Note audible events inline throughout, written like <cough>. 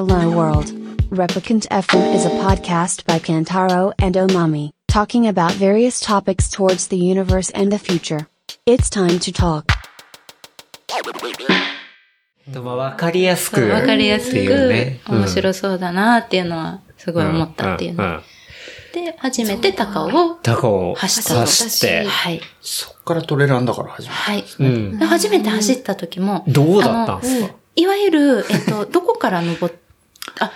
Hello World. Replicant FM is a podcast by Kantaro and Omami, talking about various topics towards the universe and the future. It's time to talk. とまあわかりやすく。わかりやすく、面白そうだなっていうのは、すごい思ったっていうの。んんんで、初めて高尾を高を走った走って。はい。そっからトレランだから始めた。はい。う初めて走った時も、どうだったんですかいわゆる、えっと、どこから登っ、あ、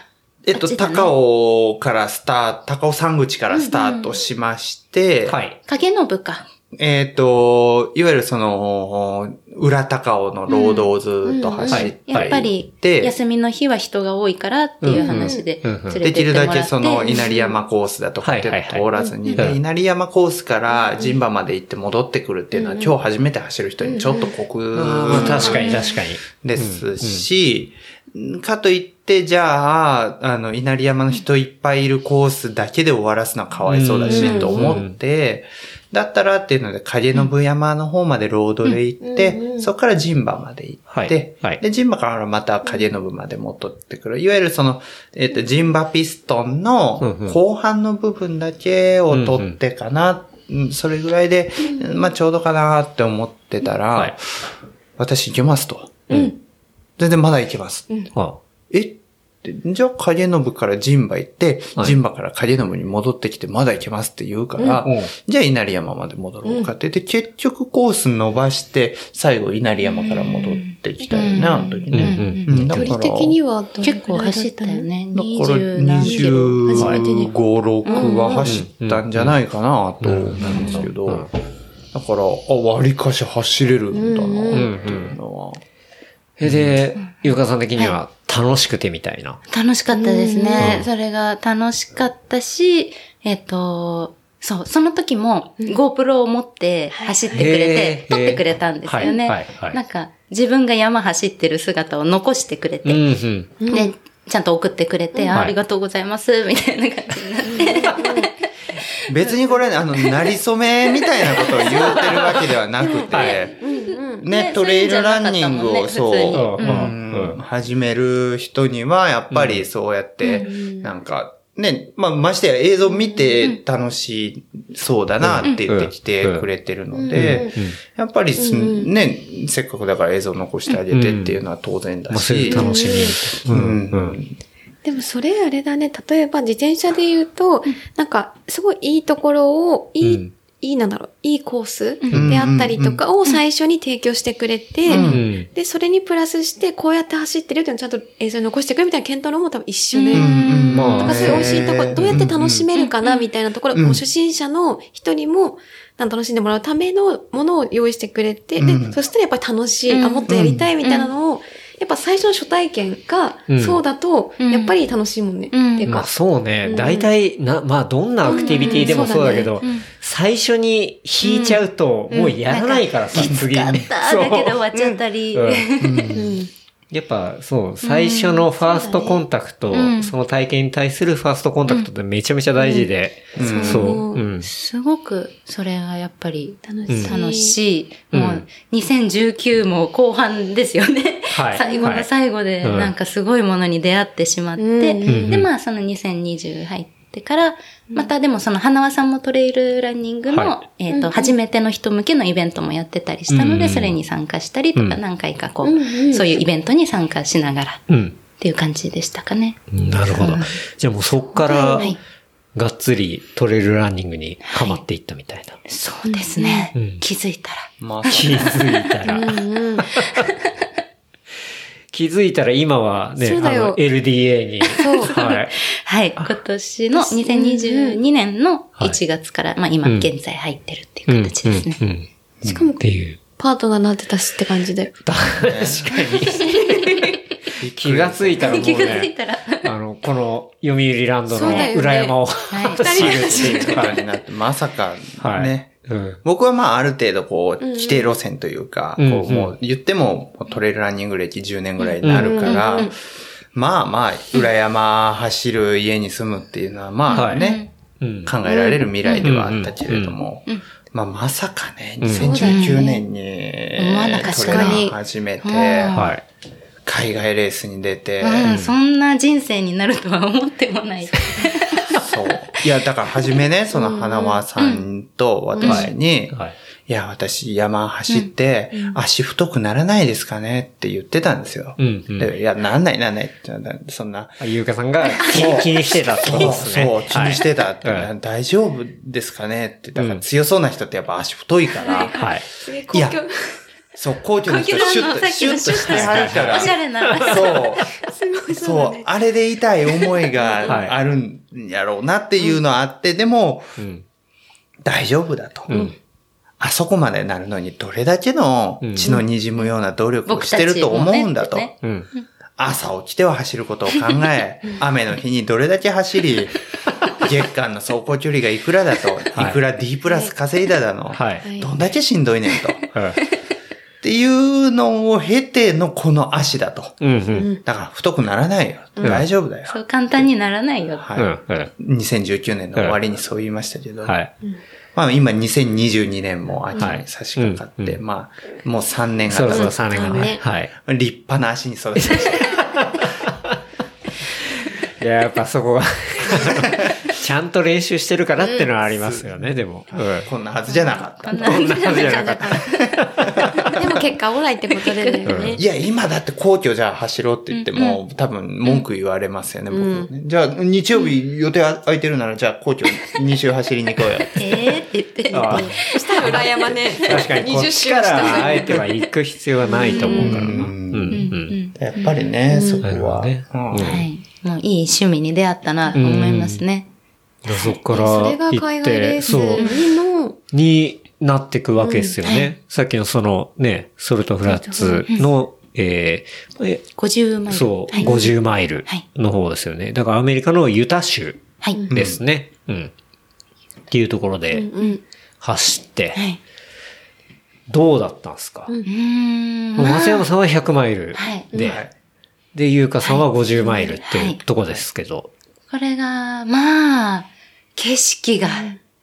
えっと、高尾からスタート、高尾山口からスタートしまして、はい。影の部か。えっと、いわゆるその、裏高尾のロードをずっと走って、やっぱり、で休みの日は人が多いからっていう話でできる。だけその稲荷山コースだとかって通らずに、稲荷山コースから陣馬まで行って戻ってくるっていうのは今日初めて走る人にちょっと酷まあ確かに確かに。ですし、かといって、じゃあ、あの、稲荷山の人いっぱいいるコースだけで終わらすのはかわいそうだし、うんと思って、だったらっていうので、影の部山の方までロードで行って、そこから陣馬まで行って、はいはいで、陣馬からまた影の部まで戻ってくる。いわゆるその、えっ、と、陣馬ピストンうんのうん後半の部分だけを取ってかな、うんそれぐらいで、まあちょうどかなって思ってたら、はい私行けますと。うん。全然まだ行けます。あえ？って、じゃあ影信から陣馬行って、はい陣馬から影信に戻ってきてまだ行けますって言うから、うんじゃあ稲荷山まで戻ろうかって。で、結局コース伸ばして、最後稲荷山から戻ってきたよね、あの時ね。うんうんだから距離的には結構走ったよね。だから20何キロ。初めてね25、。6は走ったんじゃないかなと思うんですけど、うんだから、あ、割りかし走れるんだなっていうのは。えで、ゆうかさん的には楽しくてみたいな。楽しかったですね。それが楽しかったし、えっ、と、そう、その時も GoPro を持って走ってくれへて、ー。撮ってくれたんですよね。はい。はい。はい。なんか、自分が山走ってる姿を残してくれて、うんうん。で、ちゃんと送ってくれて、ありがとうございます、みたいな感じになって。<laughs> 別にこれ、あの、なりそめみたいなことを言ってるわけではなくて、ね、トレイルランニングをそう、始める人には、やっぱりそうやって、なんか、ね、まあ、ましてや映像見て楽しそうだなって言ってきてくれてるので、やっぱりす、ね、せっかくだから映像残してあげてっていうのは当然だし、う楽しみ。ううんん。でもそれあれだね。例えば自転車で言うと、なんかすごいいいところを、いい、うん。いいなんだろう、いいコースん。であったりとかを最初に提供してくれて、うん。で、それにプラスして、こうやって走ってるっていうのをちゃんと映像に残してくれるみたいな検討のも多分一緒で、うん。まあなんかそういう美味しいところ、どうやって楽しめるかなみたいなところ、もう初心者の人にも、なんか楽しんでもらうためのものを用意してくれて、うん。で、そしたらやっぱり楽しい、あ、もっとやりたいみたいなのを、やっぱ最初の初体験がうん、そうだと、うん。やっぱり楽しいもんね。うん。まあっていうか、そうね。大体、な、まあどんなアクティビティでもそうだけど、最初に引いちゃうと、もうやらないからさ、次。に。あった、そう。だけど終わっちゃったり。うんやっぱそう、最初のファーストコンタクト、うん。その体験に対するファーストコンタクトってめちゃめちゃ大事で、うん。そう、う。ん。すごく、それがやっぱり楽しい。楽しい。うん。もう、2019も後半ですよね。はい。最後の最後で、うん。なんかすごいものに出会ってしまって、うん。で、まあ、その2020入ってから、またでもその花輪さんもトレイルランニングの、はえっ、と、初めての人向けのイベントもやってたりしたので、うんそれに参加したりとか、うん何回かこう、そういうイベントに参加しながら、うん。っていう感じでしたかね。なるほど。じゃあもうそっからはい、がっつりトレイルランニングにハマっていったみたいな。そうですね。うん気づいたら。まあ、気づいたら。気づいたら今はね、LDA に。はい。はい。今年の2022年の1月から、まあ今現在入ってるっていう形ですね。うんうんしかもっていう。パートナーになってたしって感じで。<laughs> 確かに。<laughs> 気がついたらもう気がついね、たら。あの、この読売ランドの裏山をはい走るっていう。感じになって、まさか、はい。ね。うん。僕はまあある程度こう、規定路線というか、うん。こうもう言ってもトレイルランニング歴10年ぐらいになるから、まあまあ、裏山走る家に住むっていうのはまあね、うん。考えられる未来ではあったけれども、まあまさかね、2019年にトレラン始めて、はい。海外レースに出て、うん、そんな人生になるとは思ってもない。いや、だから初めね、その花輪さんと私に、はい。いや、私山走って、足太くならないですかねって言ってたんですよ。うんうんでいや、なんないなんないって、そんな。あゆうかさんが気 <laughs> 気にしてたってことそう、ですね。そう、気にしてたって、はい大丈夫ですかねって。だかうんら強そうな人ってやっぱ足太いから、はい。いやそう、皇居の人シュッと、シュッとしてはるから。おしゃれな。そう。すごいそうあれで痛い思いがはいあるんやろうなっていうのはあって、でも、うん。大丈夫だと。うん。あそこまでなるのにどれだけの血の滲むような努力をしてると思うんだと。朝起きては走ることを考え、<laughs> 雨の日にどれだけ走り、<laughs> 月間の走行距離がいくらだと、はいいくら D プラス稼いだだの、はい。どんだけしんどいねんと。っはいていうのを経てのこの足だと。うんうん。だから太くならないよ。大丈夫だよ。そう簡単にならないよ。はうんうん。い。2019年の終わりにそう言いましたけど、はい。まあ今2022年も秋に差し掛かって、まあもう3年がそうそう、経つ3年がね。はい。立派な足に育ちました。<laughs> いや、やっぱそこは、<laughs> ちゃんと練習してるからっていうのはありますよね、でも。うん。こんなはずじゃなかった。こんなはずじゃなかった。でも結果オーライってことでだよねい。や、今だって皇居じゃあ走ろうって言っても、多分文句言われますよね、僕ね。じゃあ、日曜日予定空いてるなら、じゃあ皇居2周走りに行こうよ。<laughs> えーって言って。したら裏山ね。確かに、こっ20ちか周したらあえては行く必要はないと思うからな。ううんんうん。やっぱりね、そこは。はい。もういい趣味に出会ったなと思いますね。でそっからそれが行海って、外レースそう、にの、になっていくわけですよね。さっきのそのね、ソルトフラッツの、えーえ50マイル。そう、はい。50マイルはいの方ですよね。だからアメリカのユタ州はい。ですね。うん。っていうところでうん。走って、はい。どうだったんですか、うーん。まあ松山さんは100マイルはいで、はいで、ゆうかさんは50マイルってはい。いうとこですけど、これが、まあ、景色が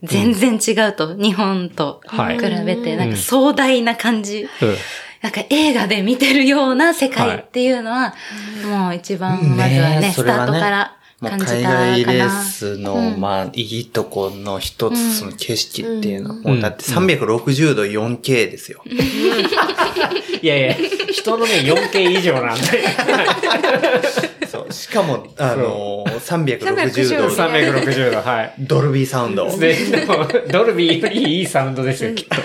全然違うと、日本とはい。比べて、なんか壮大な感じ。うん。なんか映画で見てるような世界っていうのは、もう一番まずはね、ね。えスタートからもう感じたか海な。外レースの、うんまあ、いいとこの一つ、うんその景色っていうのは、うんもうだって360度 4K ですよ。<laughs> いやいや、人のね、4K 以上なんで。<laughs> そう。しかも、あのー、360 360度、360度、はい。ドルビーサウンド。ドルビーよりいいサウンドですよ、きっと。<laughs>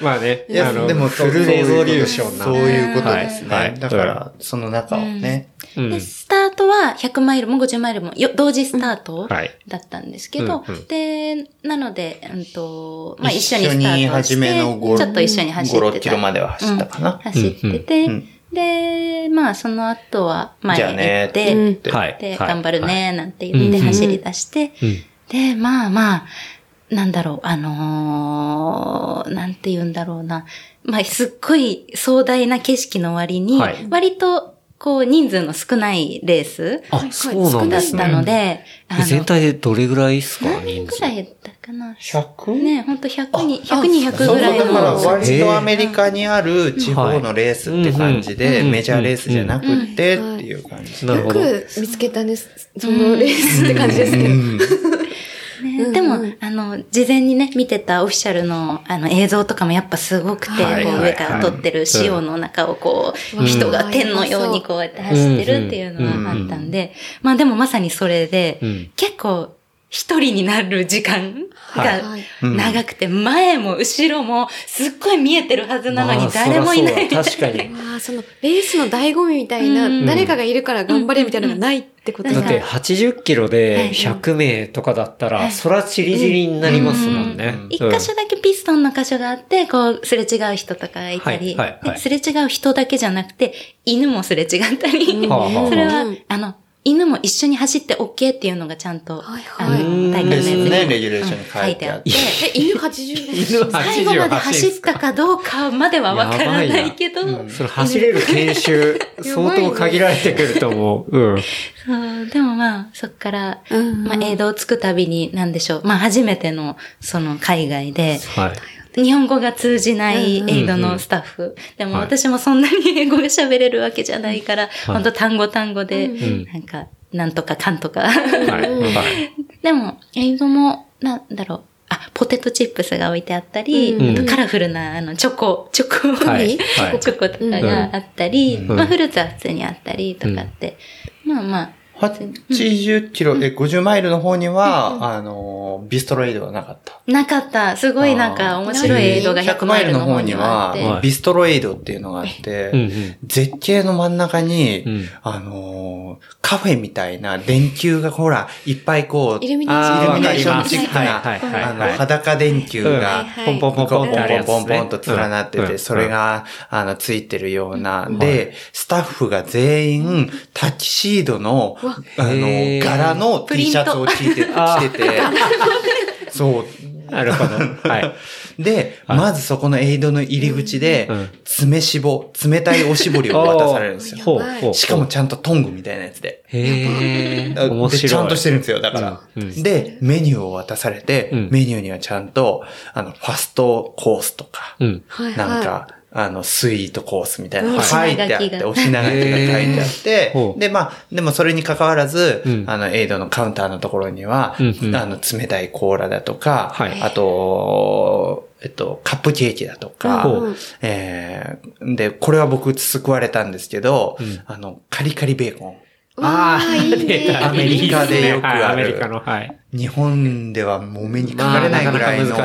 まあね、いやでも、フルレゾリューションな。そういうことですね。だから、その中をね、うんで、スタートは100マイルも50マイルもよ同時スタートはいだったんですけど、うんうんで、なので、うんと、まあ一一緒緒にスタートして、に初めの5、ちょっと一緒に走って5、た。6キロまでは走ったかな。走ってて、うんうんで、まあその後は前じゃあ行ってて、言って。はい。で、はい頑張るね、なんて言ってうん走り出して、うんで、まあまあ、なんだろう、あのーなんて言うんだろうな。まあ、すっごい壮大な景色の割に、はい割と、こう、人数の少ないレースあ、そうなんだったですね。ので、あの全体でどれぐらいですか？人数何人く。らいだったかな？100? ね、ほんと100人、100、200そうぐらいだからの。割とアメリカにある地方のレースって感じで、うんメジャーレースじゃなくってっていう感じ。よく見つけたんです。そのレースって感じですけど。でも、あの、事前にね、見てたオフィシャルの、あの、映像とかもやっぱすごくて、はいこうはい。上から撮ってる潮の中をこう、うん人が天のようにこうやって走ってるっていうのがあったんで、まあでもまさにそれで、うん結構、一人になる時間はい。がはい。長くて、前も後ろもすっごい見えてるはずなのにまあ誰もいない。そらそうだ確かに。あ <laughs> あ、その、レースの醍醐味みたいな、うん。誰かがいるから頑張れみたいなのがないってことだだって80キロで100名とかだったら、はい。そらチリチリになりますもんね。一箇所だけピストンの箇所があって、こう、すれ違う人とかがいたり、すれ違う人だけじゃなくて、犬もすれ違ったり、それはうん、あの、犬も一緒に走って OK っていうのがちゃんと、はいあはい。の、大会のやつに、ね。レギュレーションに書いてあって。うんえ、犬80年 <laughs> 犬は。最後まで走ったかどうかまではわからないけど、それ走れる研修、<laughs> 相当限られてくると思う。うん。そう、でもまあ、そっから、うんまあ、映像をつくたびに、なんでしょう。まあ、初めての、その、海外で、はい。日本語が通じないエイドのスタッフ。でも私もそんなに英語が喋れるわけじゃないから、本当単語単語で、なんか、なんとかかんとか。はい。<laughs> はい。でも、エイドも、なんだろう。あ、ポテトチップスが置いてあったり、うん。カラフルな、あの、チョコ、チョコ、はい。<laughs> はい。チョコとかがあったり、ん。まあ、フルーツは普通にあったりとかって、まあまあ、80キロ、え、50マイルの方には、あの、ビストロエイドはなかった。なかった。すごいなんか面白いエイドが100マイルの方にはビストロエイドっていうのがあって、絶景の真ん中に、うん。あのーカフェみたいな電球がほら、いっぱいこう、イルミネあーーション。チックな、あはいの、裸電球が、はいポンポンポンポンポンポンポンと連なってて、うんそれが、あの、ついてるような、で、スタッフが全員、タキシードの、あの、柄の T シャツを着てて、そう。なるほど。<laughs> はい。で、はいまずそこのエイドの入り口でうん、詰めしぼ、冷たいおしぼりを渡されるんですよ。ほうほう。しかもちゃんとトングみたいなやつで。へえ。面白い。でちゃんとしてるんですよ、だから。うんうんで、メニューを渡されて、うんメニューにはちゃんと、あの、ファストコースとか、うん。はいはいなんか、あの、スイートコースみたいなのがうん。書いてあって、お品書きが書いてあってで、まあ、でもそれに関わらず、うん。あの、エイドのカウンターのところには、うんうん。あの、冷たいコーラだとか、はい。あと、えっと、カップケーキだとか、えーで、これは僕救われたんですけど、うん。あの、カリカリベーコン。ああ、いいねアメリカでよくある。はいアメリカの、はい。日本ではもう目にかかれないぐらいのカ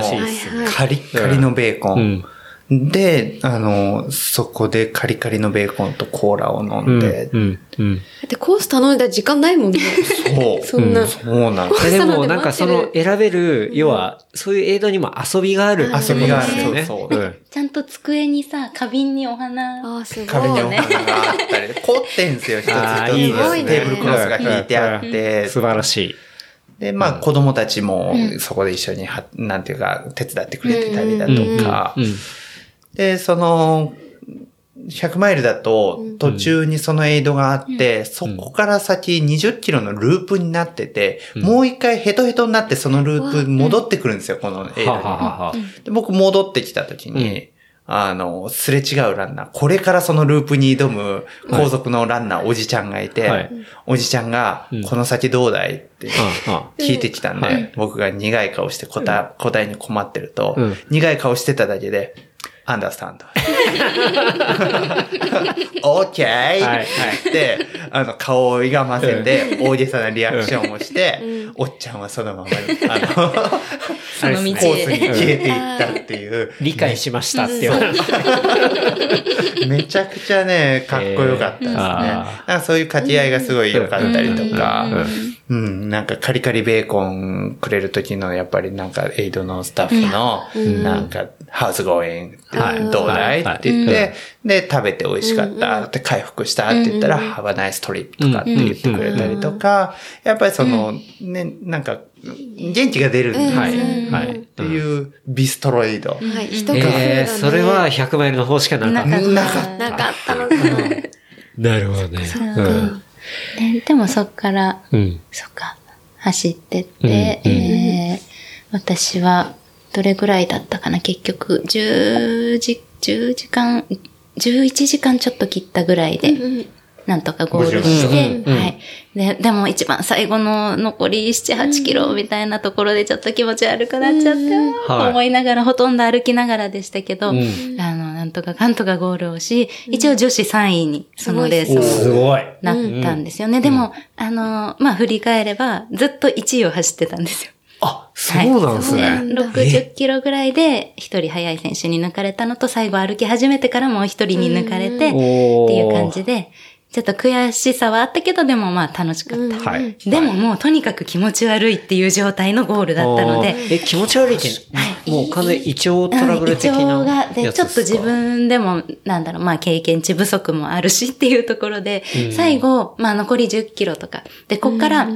リッカリのベーコン。うん。で、あの、そこでカリカリのベーコンとコーラを飲うんん。で、うん。うん。だってコース頼んだら時間ないもんね。そう。<laughs> そんな。そうなんです。でそうなんだも、なんかその選べる、要は、そういうエイドにも遊びがある遊びがあるよね。そうそううんちゃんと机にさ、花瓶にお花。ああ、すごい。壁にお花があったり、凝ってんすよ、一つ一つ。いいですねテーブルクロスが引いてあって、素晴らしい。で、まあ子供たちもそこで一緒には、なんていうか、手伝ってくれてたりだとかう、ん。で、その、100マイルだと途中にそのエイドがあって、そこから先20キロのループになってて、もう一回ヘトヘトになってそのループ戻ってくるんですよ、このエイドに。で僕戻ってきた時に、あの、すれ違うランナー、これからそのループに挑む後続のランナー、おじちゃんがいて、はい。おじちゃんがうん、この先どうだい？って聞いてきたんで、はい。僕が苦い顔して答え答えに困ってると、うん。苦い顔してただけで、アンダースタンド。オッケーはいはい。で、あの、顔を歪ませて、大げさなリアクションをして、おっちゃんはそのままに、あの、<laughs> その道 <laughs> コースにへ。消えていったっていう、理解しましたっていう。話。めちゃくちゃね、かっこよかったですね。そういう掛け合いがすごい良かったりとかうん、うん、なんかカリカリベーコンくれる時のやっぱりなんかエイドのスタッフの、なんか、ハウスゴーインはい。どうだい？はいって言って、で、食べて美味しかった。って回復したって言ったら、ハバナイストリップとかって言ってくれたりとか、やっぱりその、ね、なんか、元気が出るんですよはい。ね。はい。っていうビストロイド。はい、一工夫だね。えー、それは100マイルの方しかなかった。なかった。なかっなかったのか。なるほどね。うん。ででもそっから、うん。そっか、走ってって、うんうん。えー私は、どれぐらいだったかな？結局、10時、10時間、11時間ちょっと切ったぐらいで、なんとかゴールして、はい。で、でも一番最後の残り7、8キロみたいなところでちょっと気持ち悪くなっちゃって、はい。思いながら、ほとんど歩きながらでしたけど、なんとかかんとかゴールをし、一応女子3位にそのレースをすごい。なったんですよね。でも、あの、まあ、振り返れば、ずっと1位を走ってたんですよ。あ、そうなんですね。はい60キロぐらいで、一人速い選手に抜かれたのと、最後歩き始めてからもう一人に抜かれて、っていう感じで、ちょっと悔しさはあったけど、でもまあ楽しかった。はい。でももうとにかく気持ち悪いっていう状態のゴールだったのでえ、気持ち悪いって、もう完全に胃腸トラブル的うん。胃な腸が、で、ちょっと自分でも、なんだろう、まあ経験値不足もあるしっていうところで、最後、まあ残り10キロとか。で、こっから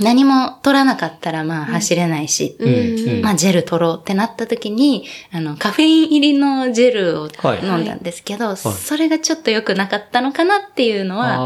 何も取らなかったらまあ走れないし、うんうん。まあジェル取ろうってなった時に、あの、カフェイン入りのジェルをはい。飲んだんですけど、それがちょっと良くなかったのかなっていうのは、あ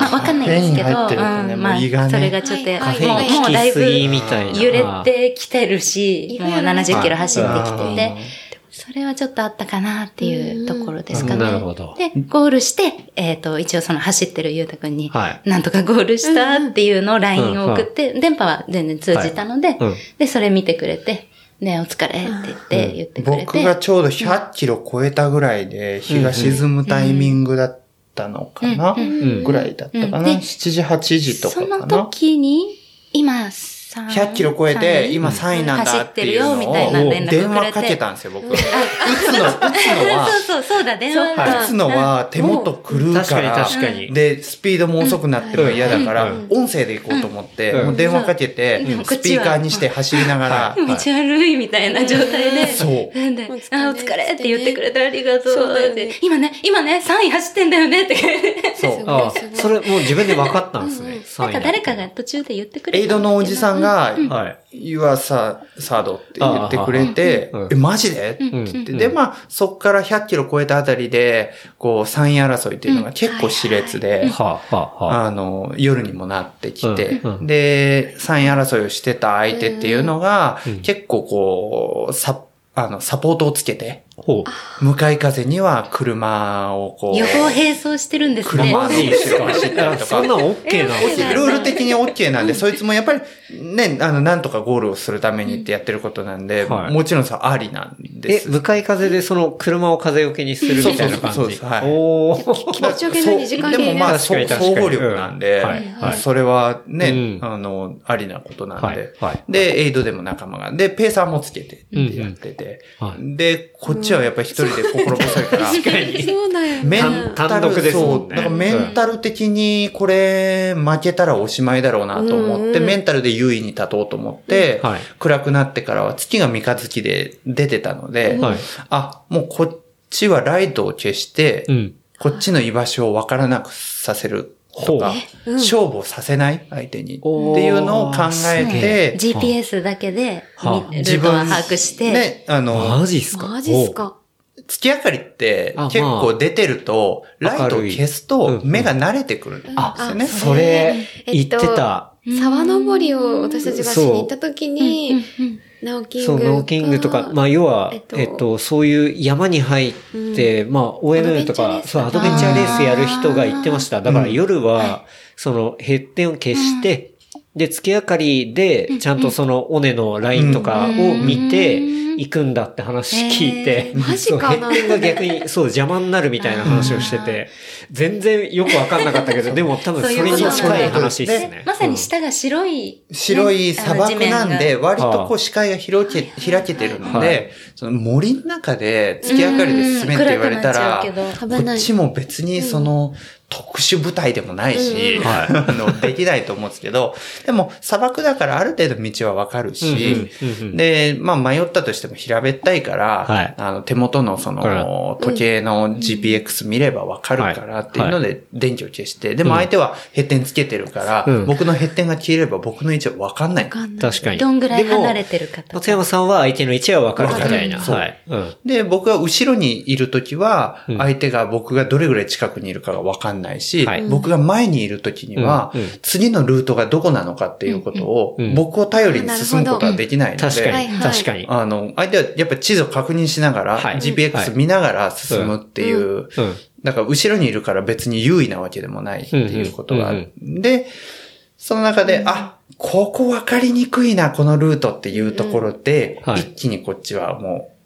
まあわかんないですけど、ねうんまあ、ねそれがちょっと、はいもう、もう効きだいぶ。揺れてきてるし、もういろいろね70キロ走ってきてて、それはちょっとあったかなっていうところですかね。なるほど。で、ゴールして、えっ、と、一応その走ってるゆうたくんに、はい。なんとかゴールしたっていうのを LINE を送って、電波は全然通じたので、うんで、それ見てくれて、ね、お疲れって言って、言ってくれて。僕がちょうど100キロ超えたぐらいで、日が沈むタイミングだったのかな、うん。うん。ぐらいだったかな、うん。で ?7 時、8時とかそのかな時に、今、3 100キロ超えて、今3位なんだっていうのを電話かけたんですよ、僕。打つの、打つのは、<laughs> そうそう、そうだ、電話打つのは手元狂うか確かにら、確かに。で、スピードも遅くなっても嫌だからうん、音声で行こうと思って、うん。もう電話かけてうん、スピーカーにして走りながら、道悪いみたいな状態で。そう。なんで、あ、お疲れって言ってくれてありがとう。今ね、今ね、3位走ってんだよねって。そう。それもう自分で分かったんですね。なんか誰かが途中で言ってくれた。エイドのおじさんが、はい。You are sad って言ってくれてえ、マジで？ってうん。言って、で、まあ、そっから100キロ超えたあたりで、こう、3位争いっていうのが結構熾烈で、はあ、はあ、はあ。あの、夜にもなってきてうんう、ん。で、3位争いをしてた相手っていうのがうん、結構こう、サあの、サポートをつけて。向かい風には車をこう、予報並走してるんですね。車の後ろ走ったりあとかそんなん OK なんで。ルール的に OK なんで、そいつもやっぱり、ね、あの、なんとかゴールをするためにってやってることなんで、はいもちろんさ、ありなんでえ、す。向かい風でその車を風よけにするみたいな感じ？そうそうそうそうですはいおー。気持ちよけない2時間でもまあ、総合力なんで、うんはいはいそれはね、うんあの、ありなことなんで、はいはいで、エイドでも仲間が、で、ペーサーもつけてってやってて、うんうんで、こっちはやっぱり一人で心細いから、<laughs> 確かに。そうだよね。メンタル、単独ですもんねそう。だからメンタル的にこれ負けたらおしまいだろうなと思って、うんメンタルで優位に立とうと思って、はい暗くなってからは月が三日月で出てたので、はい。あ、もうこっちはライトを消して、うん。こっちの居場所をわからなくさせるとか、う。ん。勝負をさせない相手に。っていうのを考えて、GPS だけで、はあ。みルートは把握して、ね、あの、マジっすか？マジっすか？月明かりってあ結構出てると、まあライトを消すと目が慣れてくるんですよね。あそれ、言ってた。沢登りを私たちがしに行った時に、ナオキングそう、ノーキングとか、まあ、要は、ええっと、っとそういう山に入って、まあ、OMM とか、そう、アドベンチャーレースやる人が言ってました。だから夜は、その、ヘッテンを消して、で、月明かりで、ちゃんとその、尾根のラインとかを見て、行くんだって話聞いて、マジかが逆に、そう、邪魔になるみたいな話をしてて、全然よくわかんなかったけど、でも多分それに近い話ですね。まさに下が白い、白い砂漠なんで、うん割とこう視界が広け、開けてるので、その森の中で月明かりで進めって言われたら、こっちも別にその、特殊部隊でもないし、うん <laughs> はいあの、できないと思うんですけど、でも砂漠だからある程度道はわかるし、うんうんうんうんで、まあ迷ったとしても平べったいから、はいあの手元のその時計の GPX 見ればわかるからっていうので電気を消して、でも相手はヘッテンつけてるから、うん僕のヘッテンが消えれば僕の位置はわかんない。わかんない。確かに。どんぐらい離れでてるかとも松山さんは相手の位置はわかるみたいな。はい。うん。で、僕が後ろにいるときはうん、相手が僕がどれぐらい近くにいるかがわかんないし、はい。僕が前にいるときにはうんうん、次のルートがどこなのかっていうことをうんうん、僕を頼りに進むことはできないので、確かに。確かに。あの、相手はやっぱ地図を確認しながら、はい。GPX 見ながら進むっていう、うん。だから後ろにいるから別に優位なわけでもないっていうことがある。で、その中で、あ、ここ分かりにくいな、このルートっていうところで、うん。はい。一気にこっちはもう、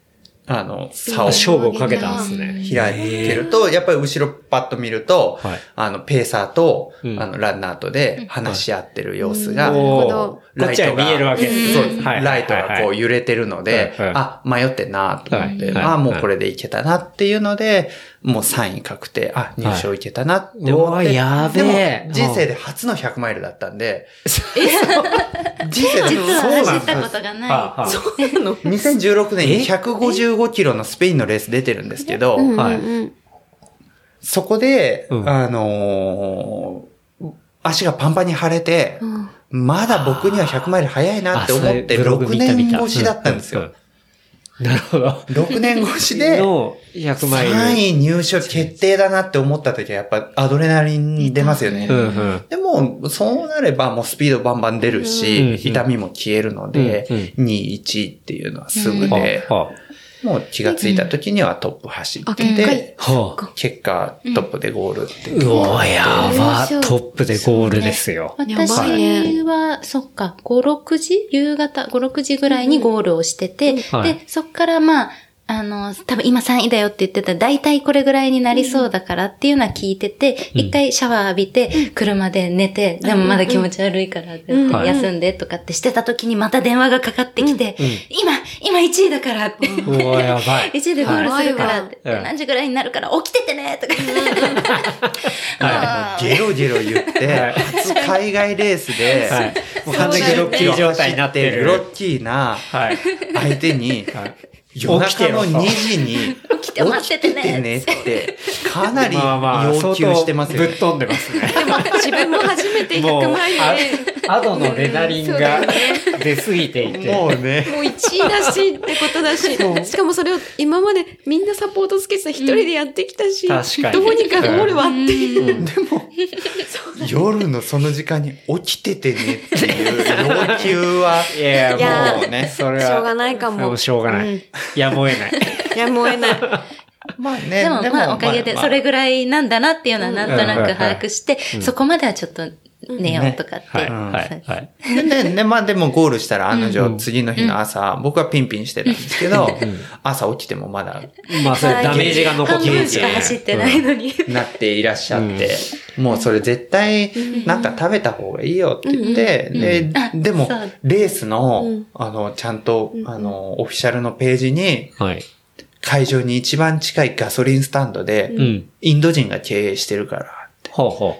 あの、差を勝負をかけたんですね。開いてると、やっぱり後ろパッと見ると、はい。あの、ペーサーと、うん。あの、ランナーとで話し合ってる様子が、うん。なるほどこっちは見えるわけですそううん。はい。ライトがこう揺れてるので、はい。はい。あ、迷ってんなと思って、はい。はい。あ、もうこれでいけたなっていうので、もう3位確定、あ、入賞いけたなって思って。うわやべえ。でも、人生で初の100マイルだったんで、<laughs> 人生でそうなん走ったことがはなあはあ2016年に155キロのスペインのレース出てるんですけど、うんはい。そこで、うん。あのー足がパンパンに腫れて、うん。まだ僕には100マイル早いなって思って、あそれブログ6見た見た。年越しだったんですよ。うううんなるほど。6年越しで、<laughs> の100マイル。3位入賞決定だなって思った時はやっぱアドレナリン出ますよね。うんうん。でも、そうなればもうスピードバンバン出るうんし、痛みも消えるので、うん2、1っていうのはすぐはで、あはもう気がついた時にはトップ走っあ、て結果て、はあ。結果トップでゴールっていう。うわ、やば。トップでゴールですよ。やばい。私ねは、そっか、5、6時？夕方、5、6時ぐらいにゴールをしてて、はい。で、そっからまあ、あの、多分今3位だよって言ってたら、大体これぐらいになりそうだからっていうのは聞いてて、一、回シャワー浴びて、車で寝て、でもまだ気持ち悪いから休んでとかってしてた時にまた電話がかかってきて、今、今1位だからって。うわ、やばい。<laughs> 1位でゴールするからって、はいで何時ぐらいになるから起きててねとか。<laughs> あーゲロゲロ言って、初海外レースで、はい。もう完全にロッキー状態になってる。ロッキーなはい。相手に、夜中の2時に起きて待っててね起きてねって、かなり要求してますよね相当ぶっ。飛んでますね。自分も初めてもう100マイルで、あアドのレナリンが出すぎていて。もうね。もう1位だしってことだし、しかもそれを今までみんなサポートつけてた一人でやってきたし、確かにどうにかゴールはっていう。夜のその時間に起きててねっていう要求は、いやいやもうね、それは。しょうがないかももうしょうがない。うんやむを得ない。い <laughs> や、もうえない。まあねでも、まあ、おかげで、それぐらいなんだなっていうのはなんとなく把握して、そこまではちょっと寝ようとかって。はい、はい、はい。で、で、まあでもゴールしたら案の定、次の日の朝、僕はピンピンしてたんですけど、朝起きてもまだまあ、それダメージが残って半分るんですよねしか走ってないのに。なっていらっしゃって、もうそれ絶対なんか食べた方がいいよって言って、で、でもレースのうん、あの、ちゃんと、あの、オフィシャルのページに、はい。会場に一番近いガソリンスタンドで、うん。インド人が経営してるから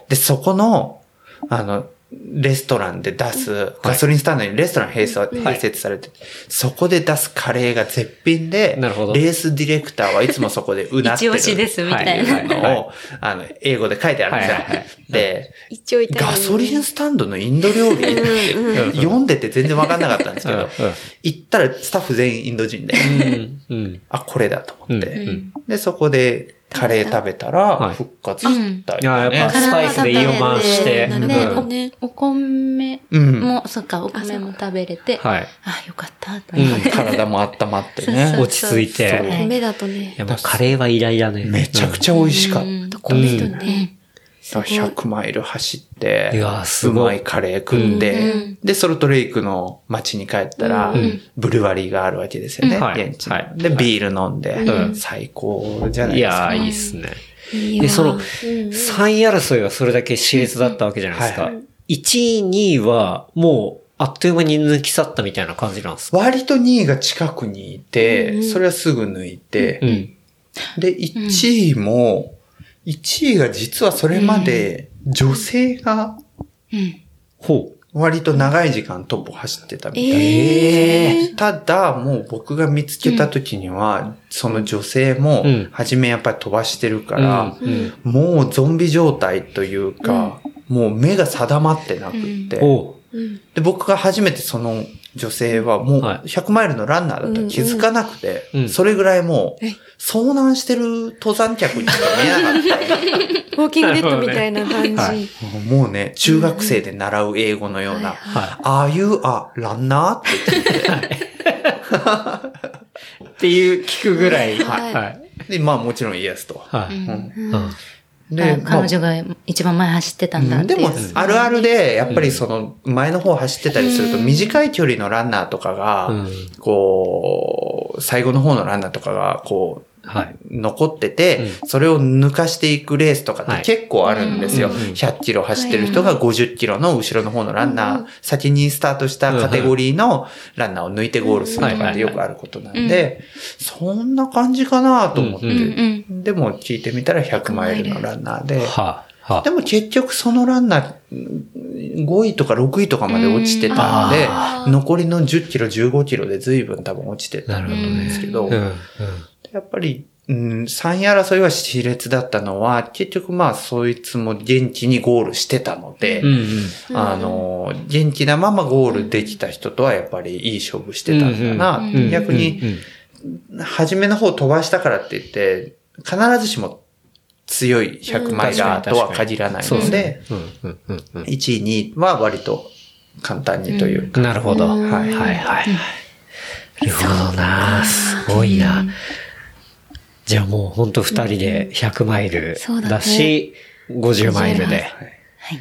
で、そこの、あの、レストランで出す、ガソリンスタンドにレストラン併設併設されてて、そこで出すカレーが絶品で、なるほどレースディレクターはいつもそこでうなってる。一押しですみたいな。はいのを、あの、英語で書いてあるんですよ。はいはいはいで、一応いたガソリンスタンドのインド料理って読んでて全然わかんなかったんですけど行ったらスタッフ全員インド人で、う。うん。あ、これだと思って、うんで、そこでカレー食べたはいら復活したいや、やっぱね。スパイスで胃を回して。なるねほどね。お米うん。も、そっか、お米も食べれて、はい。あ、よかった、とうん思って。<laughs> 体も温まってね。落ち着いて。そうい米だとね。や、もうカレーはイライラね。めちゃくちゃ美味しかった。うんこの人ね。だから100マイル走って、いやすご。いうまいカレー食って、で、ソルトレイクの街に帰ったら、んブルワリーがあるわけですよね、現地の。はい。で、ビール飲んで、うん。最高じゃないいですか。やー、いいっすね。で、その、うん3位争いはそれだけ熾烈だったわけじゃないですか。はい。は。1位、2位は、もう、あっという間に抜き去ったみたいな感じなんですか？割と2位が近くにいて、それはすぐ抜いて、うん。で、1位も、1位が実はそれまで女性がうん。ほ割と長い時間トップを走ってたみたい。でええただ、もう僕が見つけた時には、その女性もうん、初めやっぱり飛ばしてるかう。ら、うん。もうゾンビ状態というか、もう目が定まってなくって、で、僕が初めてその女性はもうはい100マイルのランナーだったら気づかなくて、うんそれぐらいもうえ、遭難してる登山客にしか見えなかった。ウォーキングデッドみたいな感じ。はいもうね、中学生で習う英語のような、は Are you a runner? って言ってい。<laughs> っていう聞くぐらい。はいはい。で、まあもちろんイエスと。はい。うんうん。で、あ彼女が一番前走ってたんだって。でも、あるあるで、やっぱりその、前の方走ってたりすると、短い距離のランナーとかが、うんこう、最後の方のランナーとかが、こう、はい。残ってて、それを抜かしていくレースとかっはい。て結構あるんですよ。うん100キロ走ってる人が50キロの後ろの方のランナー、先にスタートしたカテゴリーのランナーを抜いてゴールするとかってよくあることなんで、そんな感じかなと思って、うんうん。でも聞いてみたら100マイルのランナーで、はあ。はでも結局そのランナー、5位とか6位とかまで落ちてたんで、残りの10キロ、15キロで随分多分落ちてたんですけど、うん。うん。やっぱり、うん、3位争いは熾烈だったのは、結局まあそいつも元気にゴールしてたので、うん。うん。あの、元気なままゴールできた人とはやっぱりいい勝負してたんだな。うん逆に、初めの方飛ばしたからって言って、必ずしも強い100マイラーとは限らないのでね、。うん。うん。うん。うん。1位、2位は割と簡単にというか。なるほど。はい。はいはい。はい。るほどなすごいな。じゃあもうほんと二人で100マイルそうだねだし、50マイルで。はい。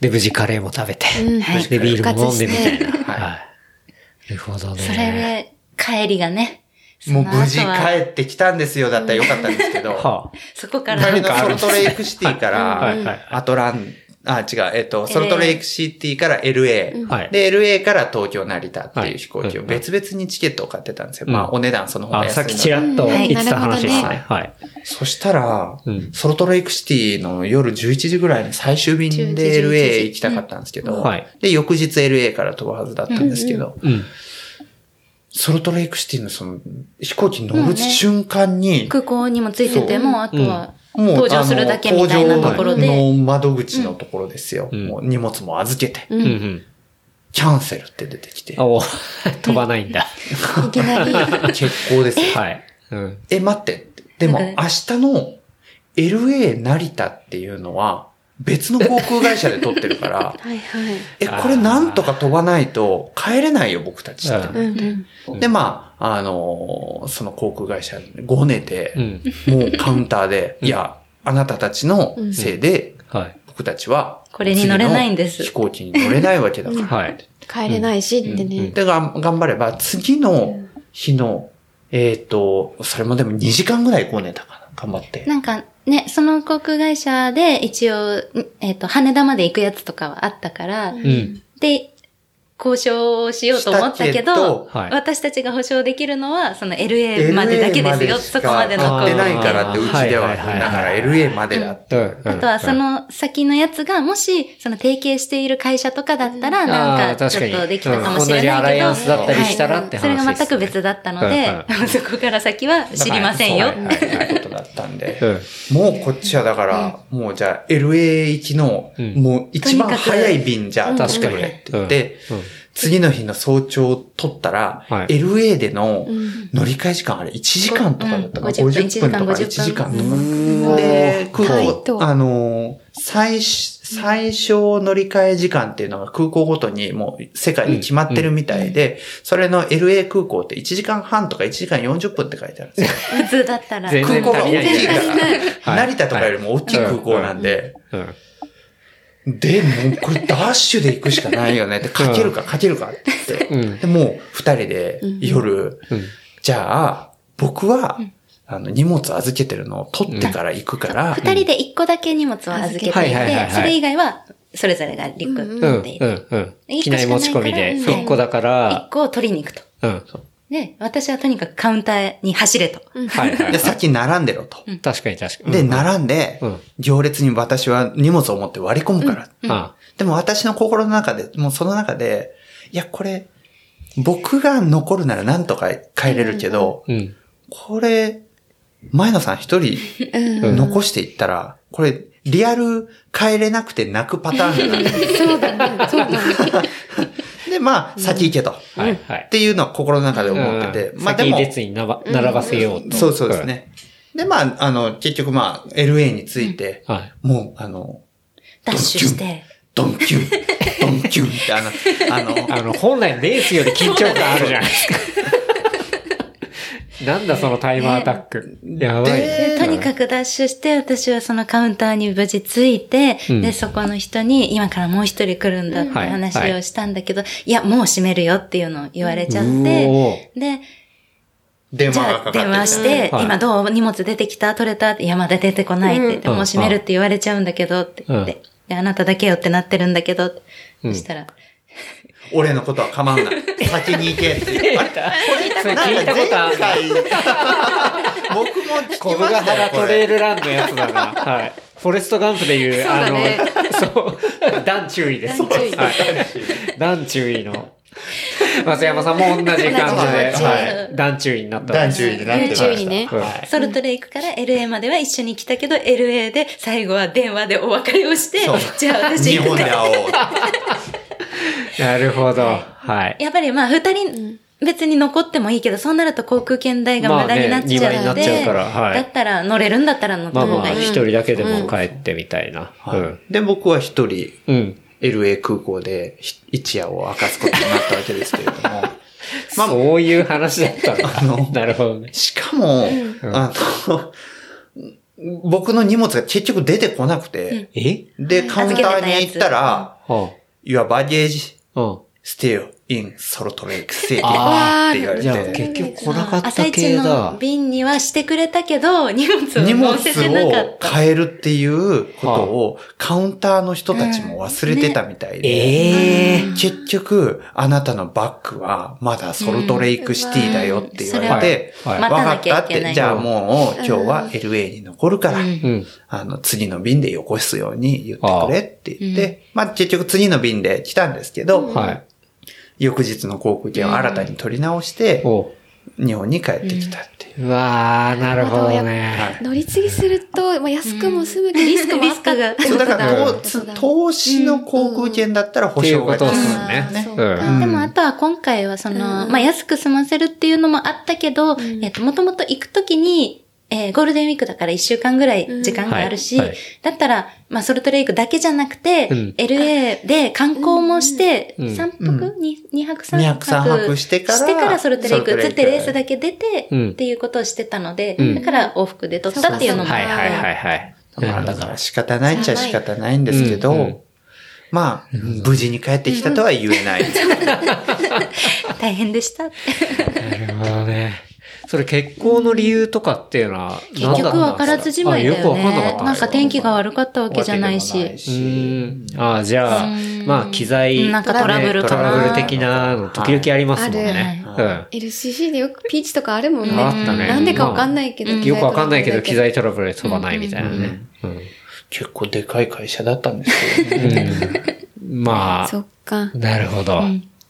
で、無事カレーも食べて。うんはいで、ビールも飲んでみたいな。はい。<laughs> なるほどね。それで、帰りがね、もう無事帰ってきたんですよだったらよかったんですけど、<laughs> はそこから、帰りのソルトレイクシティかはいはいら、アトラン、あ、違う、えっと、ソルトレイクシティから LA。はい。で、LA から東京成田っていう飛行機をはい別々にチケットを買ってたんですよ。うんまあ、お値段その方が安いさっきちらっと言ってた話ですね。はい。そしたら、うん。ソルトレイクシティの夜11時ぐらいの最終便10で時。LA 行きたかったんですけど、うん。はい。で、翌日 LA から飛ぶはずだったんですけど、うん。ソルトレイクシティのその飛行機に乗る瞬間に、空港にもついてても、あとは、もう登場するだけみたいなところあので、搭乗の窓口のところですよ。うんもう荷物も預けて、うんうん。キャンセルって出てきて、あ、お、飛ばないんだ。<laughs> いきなり。欠航ですよ。<laughs> はい。うん。え、待って。でも、明日の LA 成田っていうのは、別の航空会社で撮ってるから、<laughs> はいはい。え、これなんとか飛ばないと帰れないよ、僕たちって。うんうん。で、まあ、あのーその航空会社にごねてう、ん。もうカウンターで、いや、あなたたちのせいで、はい。僕たちは、これに乗れないんです飛行機に乗れないわけだから。<laughs> はい。帰れないしってね。で、がん頑張れば、次の日の、えっ、と、それもでも2時間ぐらいごねたかな。頑張って。なんかね、その航空会社で一応、んえっ、と、羽田まで行くやつとかはあったから、うん。で、交渉しようと思ったけしたけどど、はい。私たちが保証できるのは、その LA までだけですよ、そこまでの。あー乗ってないからって、うちでは。はいはいはいだから LA までだって。うん。あとはその先のやつが、もし、その提携している会社とかだったら、あなんか、ちょっとできたかもしれないけど、イアンスだったりしたらって話それが全く別だったのでうん、<laughs> そこから先は知りませんよ。はいはいそういうことだったんで。うん。もうこっちはだから、もうじゃあ LA 行きの、うん。もう一番早い便じゃあうん。取って言って、うん次の日の早朝取ったら、はい。LA でのうん。乗り換え時間あれ1時間とかだったかな、うん。50 50分とか1 1時間とか。うん。で、空はい港、あのー、最初、最小乗り換え時間っていうのが空港ごとにもう世界に決まってるみたいで、それの LA 空港って1時間半とか1時間40分って書いてあるんですよ。普通だったら。空港が大きいから、はい。成田とかよりも大きい空港なんで、うん。で、もうこれダッシュで行くしかないよねって、かけるかかけるかって言って、うん。で、もう二人で夜、うん。じゃあ、僕は、あの、荷物預けてるのを取ってから行くから、二人で一個だけ荷物を預けていはいはいはいはいて、それ以外は、それぞれがリュックうん。持っていて、うん。うん。機一個しかない内持ち込みで、から一個だか一ら、個を取りに行くと。うん。で、私はとにかくカウンターに走れと。はいはいで、先並んでろと。確かに確かに。で、うん並んでうん、行列に私は荷物を持って割り込むから。あでも私の心の中で、もうその中で、いや、これ、僕が残るならなんとか帰れるけど、うん。これ、前野さん一人うん。残していったら、これ、リアル帰れなくて泣くパターンがそうだね。そうだね。<laughs> で、まあ、先行けと。はいはいっ。ていうのは心の中で思ってて。うんまあでも、先列に並ばせようと。そうそうですね。で、まあ、あの、結局まあ、LA について、はい。もう、あの、ダッシュして。ドンキュン、ドンキュンって、あの、あの、あの、本来のレースより緊張感あるじゃないですか。なんだそのタイムアタック。やばい。でとにかくダッシュして、私はそのカウンターに無事着いて、うん。で、そこの人に、今からもう一人来るんだってはい。話をしたんだけど、いや、もう閉めるよっていうのを言われちゃっうて、で、電話じゃあがか電話して、はい。今どう荷物出てきた？取れた？って、いや、まだ出てこないって言って、うん。もう閉めるって言われちゃうんだけどって言って、で、あなただけよってなってるんだけどって、うん。そしたら、俺のことは構うな。<laughs> 先に行けって。あれそれ聞いたことある。僕も聞小きましたよ。トレイルランのやつだな。<laughs> はい。フォレストガンプでいう、あの、そう、段注意です。段注意の。<laughs> 松山さんも同じ感じで、<laughs> はい。段注意になった段注意になってました段注意ねはいソルトレイクから LA までは一緒に来たけど、LA で最後は電話でお別れをしてじゃあ私日。本で会おう。<laughs> なるほど。はい。やっぱりまあ二人別に残ってもいいけど、そうなると航空券代が無駄になっちゃうまあので、ね二倍になっちゃうからはいだったら乗れるんだったら乗ったまあまあ、方がいい。一人だけでも帰ってみたいな。うん。で、僕は一人、うん。LA 空港でひ一夜を明かすことになったわけですけれども。<laughs> まあそういう話だったんだ。あのなるほどね。しかも、あの、僕の荷物が結局出てこなくて、え？で、カウンターに行ったら、は Your baggage あ、うん。still in Salt Lake City あって言われじゃあて、結局来なかった朝一の系だ。便にはしてくれたけど、荷物を荷物載せてなかをった。変えるっていうことをカウンターの人たちも忘れてたみたいで、ええ結局、あなたのバッグはまだソルトレイクシティだよって言われて、うん。はいわかったって。じゃあもう今日は LA に残るから、うん。あの、次の便でよこすように言ってくれって言って、まあ結局次の便で来たんですけど、はい。翌日の航空券を新たに取り直して、お日本に帰ってきたっていう。うわー、なるほどね。乗り継ぎすると、まあ、安くも済むけど、リスクもあった。ってそう、だから、投投資の航空券だったら保証がつく。ですね。でも、あとは今回はその、まあ、安く済ませるっていうのもあったけど、えっと、もともと行くときに、えーゴールデンウィークだから1週間ぐらい時間があるし、うんはいはい。だったら、まあ、ソルトレイクだけじゃなくて、うん。LA で観光もして、うん。3泊、に2泊3 2泊泊三泊してからしてからソルトレイク。移ってレースだけ出て、うん。っていうことをしてたので、うん。だから往復で取ったっていうのも。はいはいはいはい。まあだから仕方ないっちゃ仕方ないんですけど、うん。うん。まあ、無事に帰ってきたとは言えない。<laughs> 大変でした。<laughs> なるほどね。それ結婚の理由とかっていうのは結局分からずじまいだよあよくわかんなかねっ。たなんか天気が悪かったわけじゃないし。うーん。ああ、じゃあうん、まあ、機材、なんかトラブルねかなトラブル的なの時々ありますもんね。あうん LCC でよくピーチとかあるもんね。あったねなんでかわかんないけど。よくわかんないけど、機材と。トラブルで飛ばないみたいなね。うん結構でかい会社だったんですけどね。まそっか。あ、なるほど。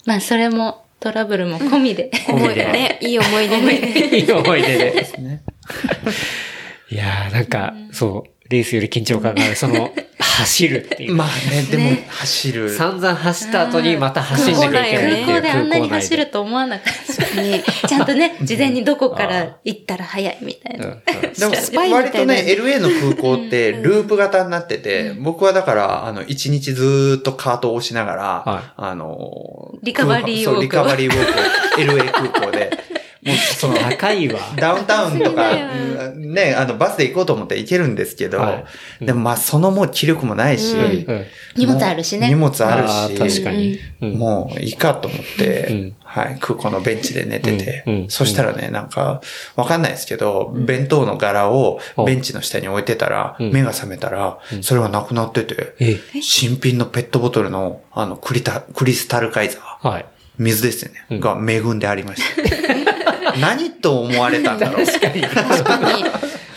まあ、それもトラブルも込みで。<laughs> 思い出。ね、いい思い出ね。<laughs> いい思い出で。ね <laughs> いやー、なんか、そう、レースより緊張感がある、その、<laughs> 走るっていう。まあね、でも走る。散々走った後にまた走んなきゃいけないっていう空港で。あんなに走ると思わなかった。<laughs> ね、ちゃんとね、事前にどこから行ったら早いみたいな。うん。<laughs> でも、パイみたいな。割とね、LA の空港ってループ型になってて、僕はだから、あの、一日ずーっとカートを押しながら、はい。あの、リカバリーウォークそうリカバリーウォークを LA 空港で、もうその、高いわ。<laughs> ダウンタウンとかね、あの、バスで行こうと思って行けるんですけど、はい。でもまあ、そのもう気力もないし、うん。荷物あるしね。荷物あるあー確し、かに。うん。もういいかと思って、うん。はい、空港のベンチで寝てて、うん。うん。そしたらね、なんか、わかんないですけど、弁当の柄をベンチの下に置いてたら、うん。目が覚めたら、それがなくなってて、え、新品のペットボトルの、あの、クリタ、クリスタルカイザー、はい。水ですよね、うんが恵んでありました。何と思われたんだろう？<laughs> 確かに。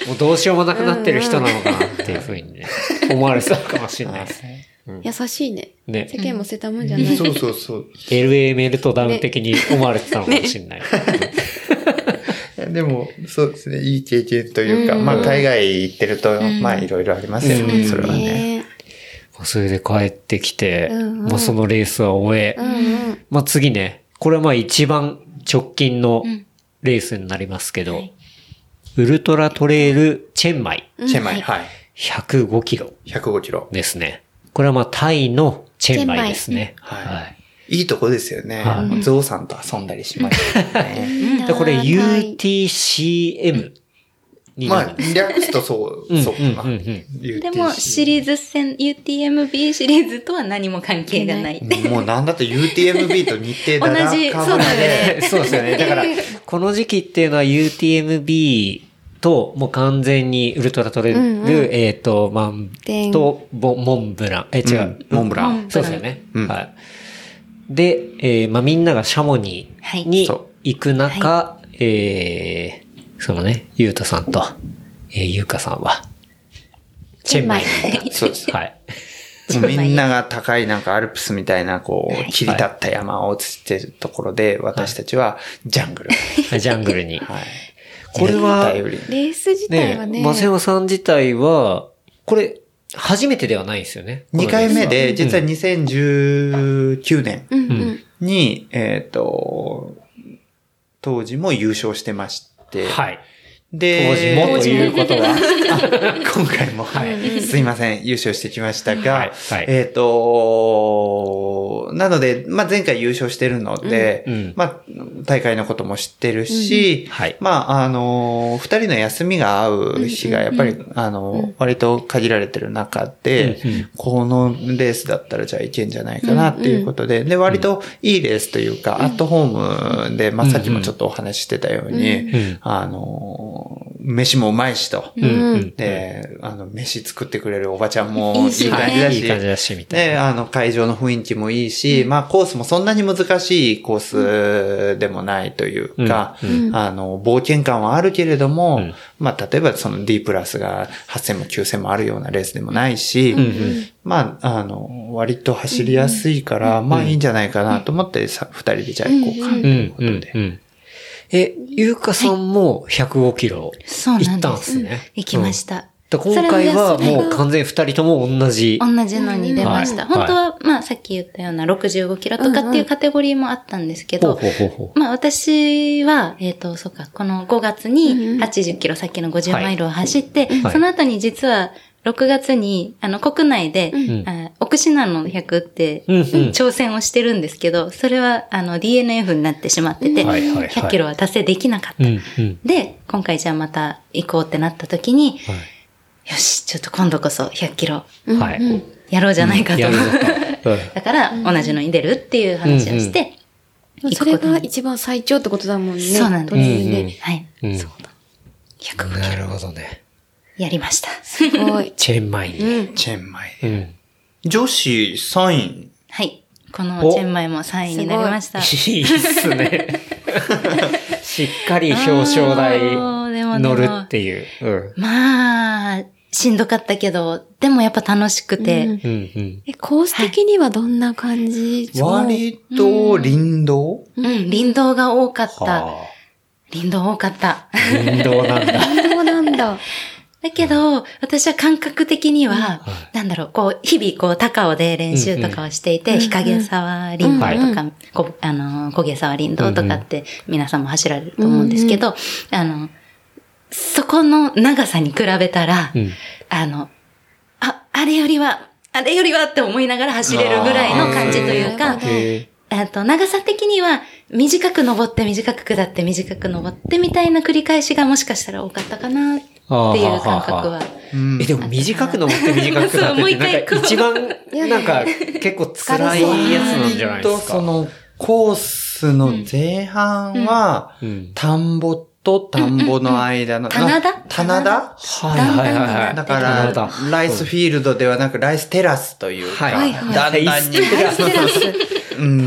もうどうしようもなくなってる人なのかなっていうふうにね、思われてたかもしれないですね。優しいね。ね世。間も捨てたもんじゃない。そうそうそう。LA メルトダウン的に思われてたのかもしれない。<laughs> でも、そうですね。いい経験というか、まあ、海外行ってると、まあ、いろいろありますよね、うんそれはね。ねそれで帰ってきて、まあそのレースは終え。まあ次ね、これはまあ一番直近のレースになりますけど、ウルトラトレイルチェンマイチェンマイ、はい。105キロ105キロ。ですね。これはまあタイのチェンマイですね。はい。いいとこですよねは。ゾウさんと遊んだりしましたね。で、これ UTCM にまあなるんです。、略すとそう、うんそうかな。でも、シリーズ戦、UTMB シリーズとは何も関係がない。もうなんだって UTMB <laughs> と日程だな。同じそうでねそうですよね。だから、この時期っていうのは UTMB と、もう完全にウルトラトレイル、うんうんえっ、と、マンでんとボモンブラン。え、違う。うんモンブラン。そうですよね。うんはい。で、えーまあ、みんながシャモニはいーに行く中、えー、そのね、ゆうたさんと、えー、ゆうかさんは、チェンマイに。そうです。はい。みんなが高いなんかアルプスみたいなこう、切り立った山を映ってるところで、私たちはジャングル。ジャングルに。<laughs> はい。これはレース自体はね、ね。マセオさん自体は、これ、初めてではないですよね。2回目で、実は2019年うんうん。に、えっ、と、当時も優勝してまして、はい。で、当時もということは。<laughs> 今回も、はい、すいません、優勝してきましたが、はい。はい。えっ、と、なので、まあ、前回優勝してるので、うんうん。まあ、大会のことも知ってるし、はい。まあ、あの、二人の休みが合う日が、やっぱり、あの、割と限られてる中で、うんうん。このレースだったらじゃあいけんじゃないかなっていうことで、で、割といいレースというか、アットホームで、まあ、さっきもちょっとお話ししてたように、うん。あの、飯もうまいしと。うん。うん。で、あの、飯作ってくれるおばちゃんもいい感じだし、いい感じだし、みたいで、あの、会場の雰囲気もいいし、まあ、コースもそんなに難しいコースでもないというか、うん。あの、冒険感はあるけれども、うん。まあ、例えばその D プラスが8000も9000もあるようなレースでもないし、うん。うん。まあ、あの、割と走りやすいから、まあいいんじゃないかなと思ってさ、二人でじゃあ行こうか、とうんいうことうん。で。うん。え、ゆうかさんも105キロそうなんです。行ったんですね。行きました。だから今回はもう完全に二人とも同じ。同じのに出ました。うん本当は、まあさっき言ったような65キロとかっていうカテゴリーもあったんですけど、まあ私は、えっ、と、そうか、この5月に80キロ、さっきの50マイルを走って、はいその後に実は6月に、あの、国内で、んあ奥信濃の100って、うんうん挑戦をしてるんですけど、それは、あの、DNF になってしまってて、はいはいはい100キロは達成できなかった。うんうん。で、今回じゃあまた行こうってなった時に、はいよし、ちょっと今度こそ100キロはい。やろうじゃないかと。<laughs> だから、同じのに出るっていう話をして、行それくことにが一番最長ってことだもんね。そうなんです途中うんうんで。はい。うんそうだ。105なるほどね。やりました。すごい。チェーンマイ。チェーンマイ。うん。女子3位。はい。このチェンマイも3位になりました。いいっすね。<laughs> しっかり表彰台乗るっていう。うん。まあ、しんどかったけど、でもやっぱ楽しくて。え、コース的にはどんな感じ？割と林道うん、林道が多かった。は林道多かった。あ。林道なんだ。そうなんだ。だけど、私は感覚的には、なんだろう、こう、日々、こう、高尾で練習とかをしていて、日陰沢林道とか、こあの、小毛沢林道とかって、皆さんも走られると思うんですけど、あの、そこの長さに比べたら、うん。あの、あ、あれよりは、あれよりはって思いながら走れるぐらいの感じというかえっと、長さ的には、短く登って、短く下って、短く登ってみたいな繰り返しがもしかしたら多かったかなっていう感覚は。え、でも短く登って短く下 <laughs> そうもうってなんか一番、なんか結構辛いやつなんじゃないですか。とそのコースの前半は、うん。田んぼと田んぼの間の、棚田？な棚田？はいはいはいはい。だから、ライスフィールドではなく、ライステラスというか、はいはいはい。だんだん。に、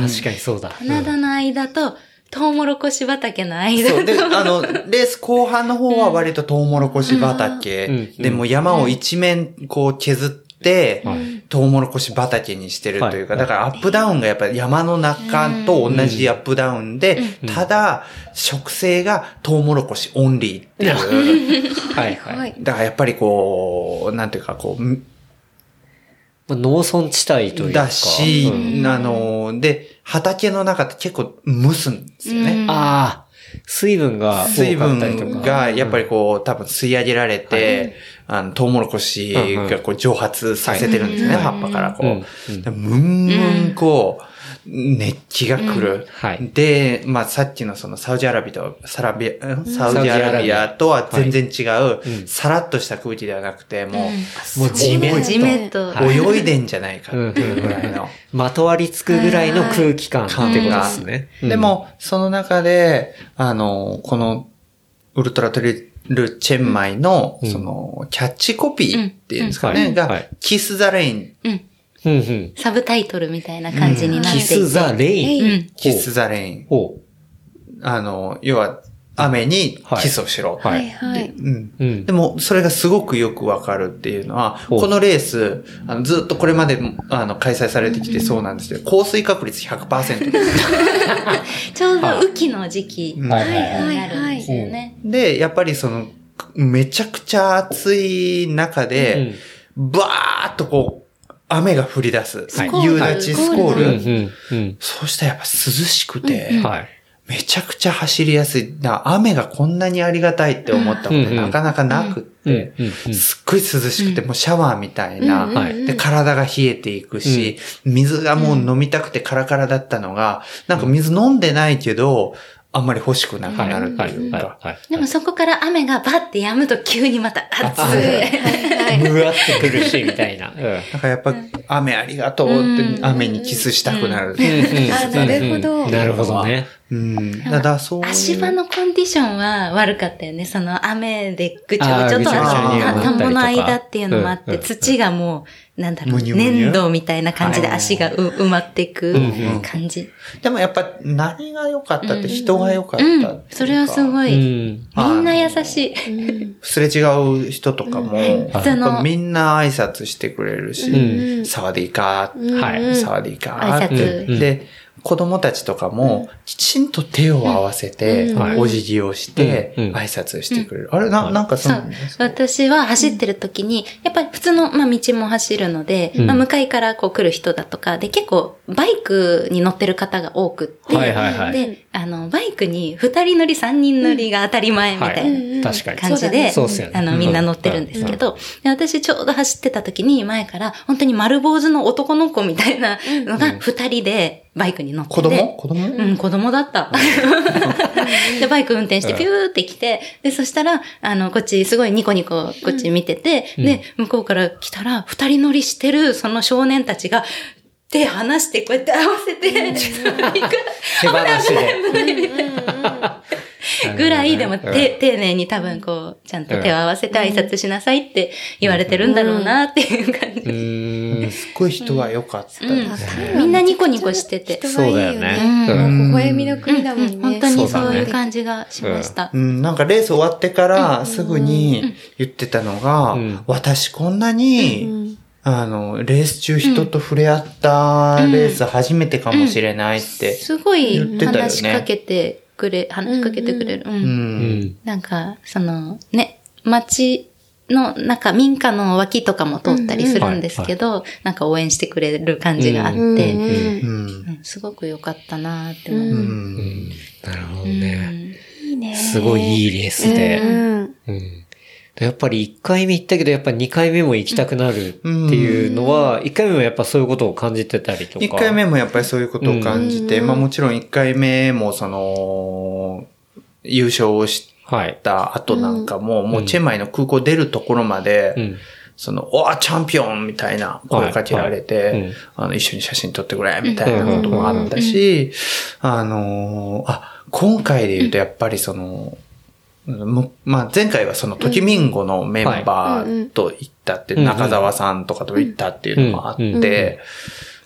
確かにそうだ。棚田の間と、トウモロコシ畑の間そう。で、と、あの、<laughs> レース後半の方は割とトウモロコシ畑。うんでも山を一面こう削って、トウモロコシ畑にしてるというか、はいだからアップダウンがやっぱり山の中と同じアップダウンで、ただ、植生がトウモロコシオンリーっていう。<laughs> はいはい。はい。だからやっぱりこう、なんていうかこう、まあ農村地帯というか。だし、うんあの、で、畑の中って結構蒸すんですよね。ああ、水分が水。分が、やっぱりこう、多分吸い上げられて、あの、トウモロコシがこう蒸発させてるんですよね、はい葉っぱからこうんう。でムンムンこう、熱気が来る。はい。で、まあさっきのそのサウジアラビアと、サラビア、サウジアラビア。とは全然違う、うん。さらっとした空気ではなくて、もう、もう地面と。地面と、はい泳いでんじゃないかっていうぐらいの。まとわりつくぐらいの空気感ってことですね。でも、その中で、あの、この、ウルトラトリルチェンマイの、うん。その、キャッチコピーっていうんですかね、うん。はい。はがい、キス・ザ・レイン、うん。うん、うん。サブタイトルみたいな感じになっていて。キス・ザ・レイン。うん。キス・ザ・レイン。おあの、要は、雨にキスをしろ。はいはいで。も、それがすごくよくわかるっていうのは、このレース、あのずっとこれまで、あの、開催されてきてそうなんですけど、降水確率100%です。ちょうど雨季の時期にはいなるんですよね。で、やっぱりその、めちゃくちゃ暑い中で、バーっとこう、雨が降り出す。はい。夕立スコール。そうしたらやっぱ涼しくて、はい。めちゃくちゃ走りやすい。雨がこんなにありがたいって思ったことなかなかなくって、すっごい涼しくて、もうシャワーみたいな、で、体が冷えていくし、水がもう飲みたくてカラカラだったのが、なんか水飲んでないけど、あんまり欲しくなくはいなるとはいいうか。でもそこから雨がバッて止むと急にまた暑あい。む <laughs> わってくるし、みたいな。うん。だからやっぱ、雨ありがとうって、雨にキスしたくなる。あなるほど。なるほどね。うん。だそう。足場のコンディションは悪かったよね。その雨でぐちゃぐちゃと田んぼの間っていうのもあって、土がもう、なんだろう、粘土みたいな感じで足がう埋まっていくん感じ。でもやっぱ何が良かったって人が良かったっていうか。うん。それはすごうい。ん。みんな優しい。すれ違う人とかも、みんな挨拶してくれるし、うんサワディーカー、はい。サワディーカ挨ー。拶。で、子供たちとかも、きちんと手を合わせて、うん。お辞儀をして、うん。挨拶してくれる。あれな、なんかそそう。う。私は走ってる時に、やっぱり普通の、まあ、道も走るので、うん。まあ、向かいからこう来る人だとか、で、結構バイクに乗ってる方が多くって、はいはいはい。で、あの、バイクに二人乗り、三人乗りが当たり前みたいな。はい。確かに。感じで、そうっすよね。あの、みんな乗ってるんですけど、で私ちょうど走ってた時に前から、本当に丸坊主の男の子みたいなのが二人でバイクに乗ってて。子供？子供？うん、子供だった。<laughs> で、バイク運転してピューって来て、で、そしたら、あの、こっちすごいニコニコこっち見てて、で、向こうから来たら、二人乗りしてるその少年たちが、手離してこうやって合わせて、<laughs> 手放しで。ぐらいでも、て、丁寧に多分こう、ちゃんと手を合わせて挨拶しなさいって言われてるんだろうなっていう感じ。うーん。すっごい人は良かったですね。みんなニコニコしてて。人がいいよそうだよね。微笑みの国だもんね。本当にそうういう感じがしました。うん、なんかレース終わってからすぐに言ってたのが、うん私こんなに、うんあの、レース中人と触れ合ったレース初めてかもしれないって。すごい言ってたよね話しかけてくれ、話しかけてくれる。う。うん。うんん。なんか、その、ね、街の、なんか民家の脇とかも通ったりするんですけど、なんか応援してくれる感じがあって、うんうん。うんすごく良かったなって思う。なるほどね。いいね。すごいいいレースで。うん。うん。やっぱり1回目行ったけど、やっぱ2回目も行きたくなるっていうのは、1回目もやっぱそういうことを感じてたりとか。一回目もやっぱりそういうことを感じて、うんまあもちろん一回目もその、優勝をしはい。た後なんかも、もうチェンマイの空港出るところまで、うん。その、おーチャンピオンみたいな声かけられて、あの、一緒に写真撮ってくれみたいなこともあったし、あのーあ、今回で言うとやっぱりその、むまあ、前回はその、トキミンゴのメンバーと行ったって、うん中澤さんとかと行ったっていうのもあっうん。うん。て、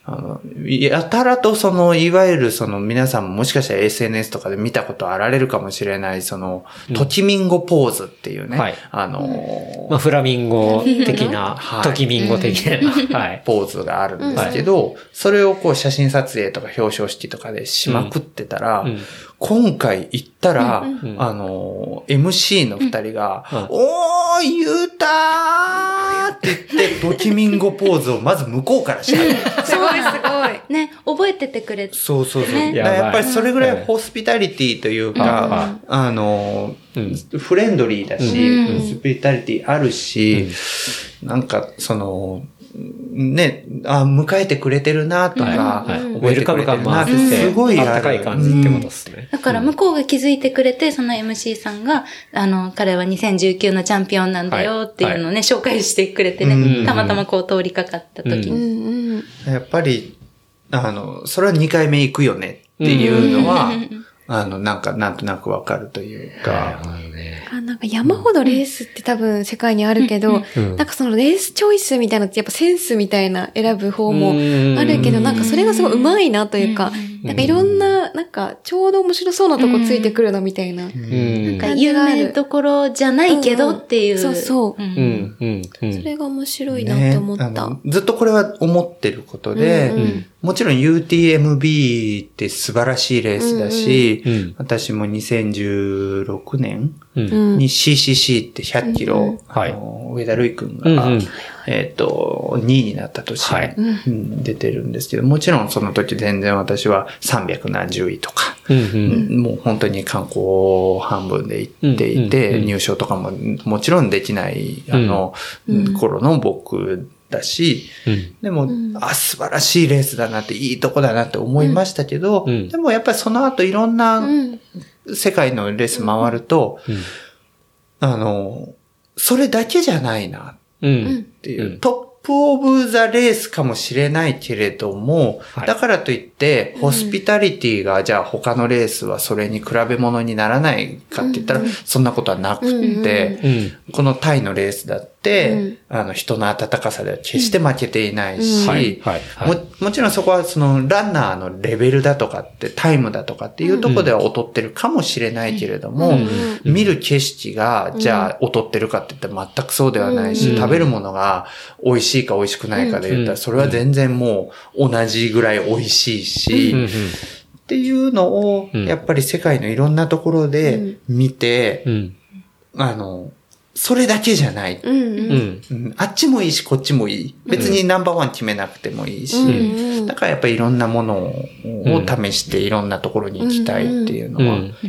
あの、やたらとその、いわゆるその皆さんももしかしたら SNS とかで見たことあられるかもしれない、その、トキミンゴポーズっていうね、はい。あのーまあ、フラミンゴ的な <laughs> は、い。トキミンゴ的な。はい。ポーズがあるんですけど、それをこう写真撮影とか表彰式とかでしまくってたら、うん今回行ったら、んあの、MC の二人が、うん。おー、ゆうたーって言って、ドキミンゴポーズをまず向こうからした。すごいすごい。ね、覚えててくれて。そうそうそう。ね。やっぱりそれぐらいいホスピタリティというか、あの、うん。フレンドリーだし、うん。ホスピタリティあるし、なんか、その、ね、あ、迎えてくれてるなとか、はいはい。覚えてくれてるなウェルカム感もあってすごいあたかい感じってことですね。だから向こうが気づいてくれて、その MC さん。が、あの、彼は2019のチャンピオンなん。だよっていうのをね、紹介してくれてね、うん。たまたまこう通りかかった時うに。やっぱり、あの、それは2回目行くよねっていうのは、あの、なんか、なんとなくわかるというか、あなんか山ほどレースって多分世界にあるけど、うんなんかそのレースチョイスみたいなのってやっぱセンスみたいな選ぶ方もあるけど、なんかそれがすごい上手いなというか、なんかいろんな、なんかちょうど面白そうなとこついてくるのみたいな。うん。なんか有名どころじゃないけどっていう。うんそうそううんうん、うん、うん。それが面白いなって思った。ねずっとこれは思ってることで、うんうんもちろん UTMB って素晴らしいレースだし、うん私も2016年うん。に CCC って100キロ、はいあの上田瑠衣くんが、うんうん。えっ、と、2位になった年、はい。うん。出てるんですけど、もちろんその時全然私は300何十位とか、うんうん。もう本当に観光半分で行っていて、うんうんうん入賞とかももちろんできない、あの、頃の僕だし、うん。でも、あ、素晴らしいレースだなって、いいとこだなって思いましたけど、うん。でもやっぱりその後いろんなうん。世界のレース回ると、うん。あの、それだけじゃないなうん。っていう、うん。トップオブザレースかもしれないけれども、はい。だからといって、ホスピタリティが、じゃあ他のレースはそれに比べ物にならないかって言ったら、そんなことはなくって、うん。このタイのレースだって、うんあの人の温かさでは決して負けていないし。ももちろんそこはそのランナーのレベルだとかってタイムだとかっていうところでは劣ってるかもしれないけれども、うん。見る景色がじゃあ劣ってるかって言ったら全くそうではないし、うん。食べるものが美味しいか美味しくないかで言ったうん。らそれは全然もう同じぐらい美味しいし、うん。うん。っていうのをうん。やっぱり世界のいろんなところで見て、うん。あの、それだけじゃない。うん。うん。うん。うんあっちもいいし、こっちもいい。別にナンバーワン決めなくてもいいし、うんだからやっぱりいろんなものを試していろんなところに行きたいっていうの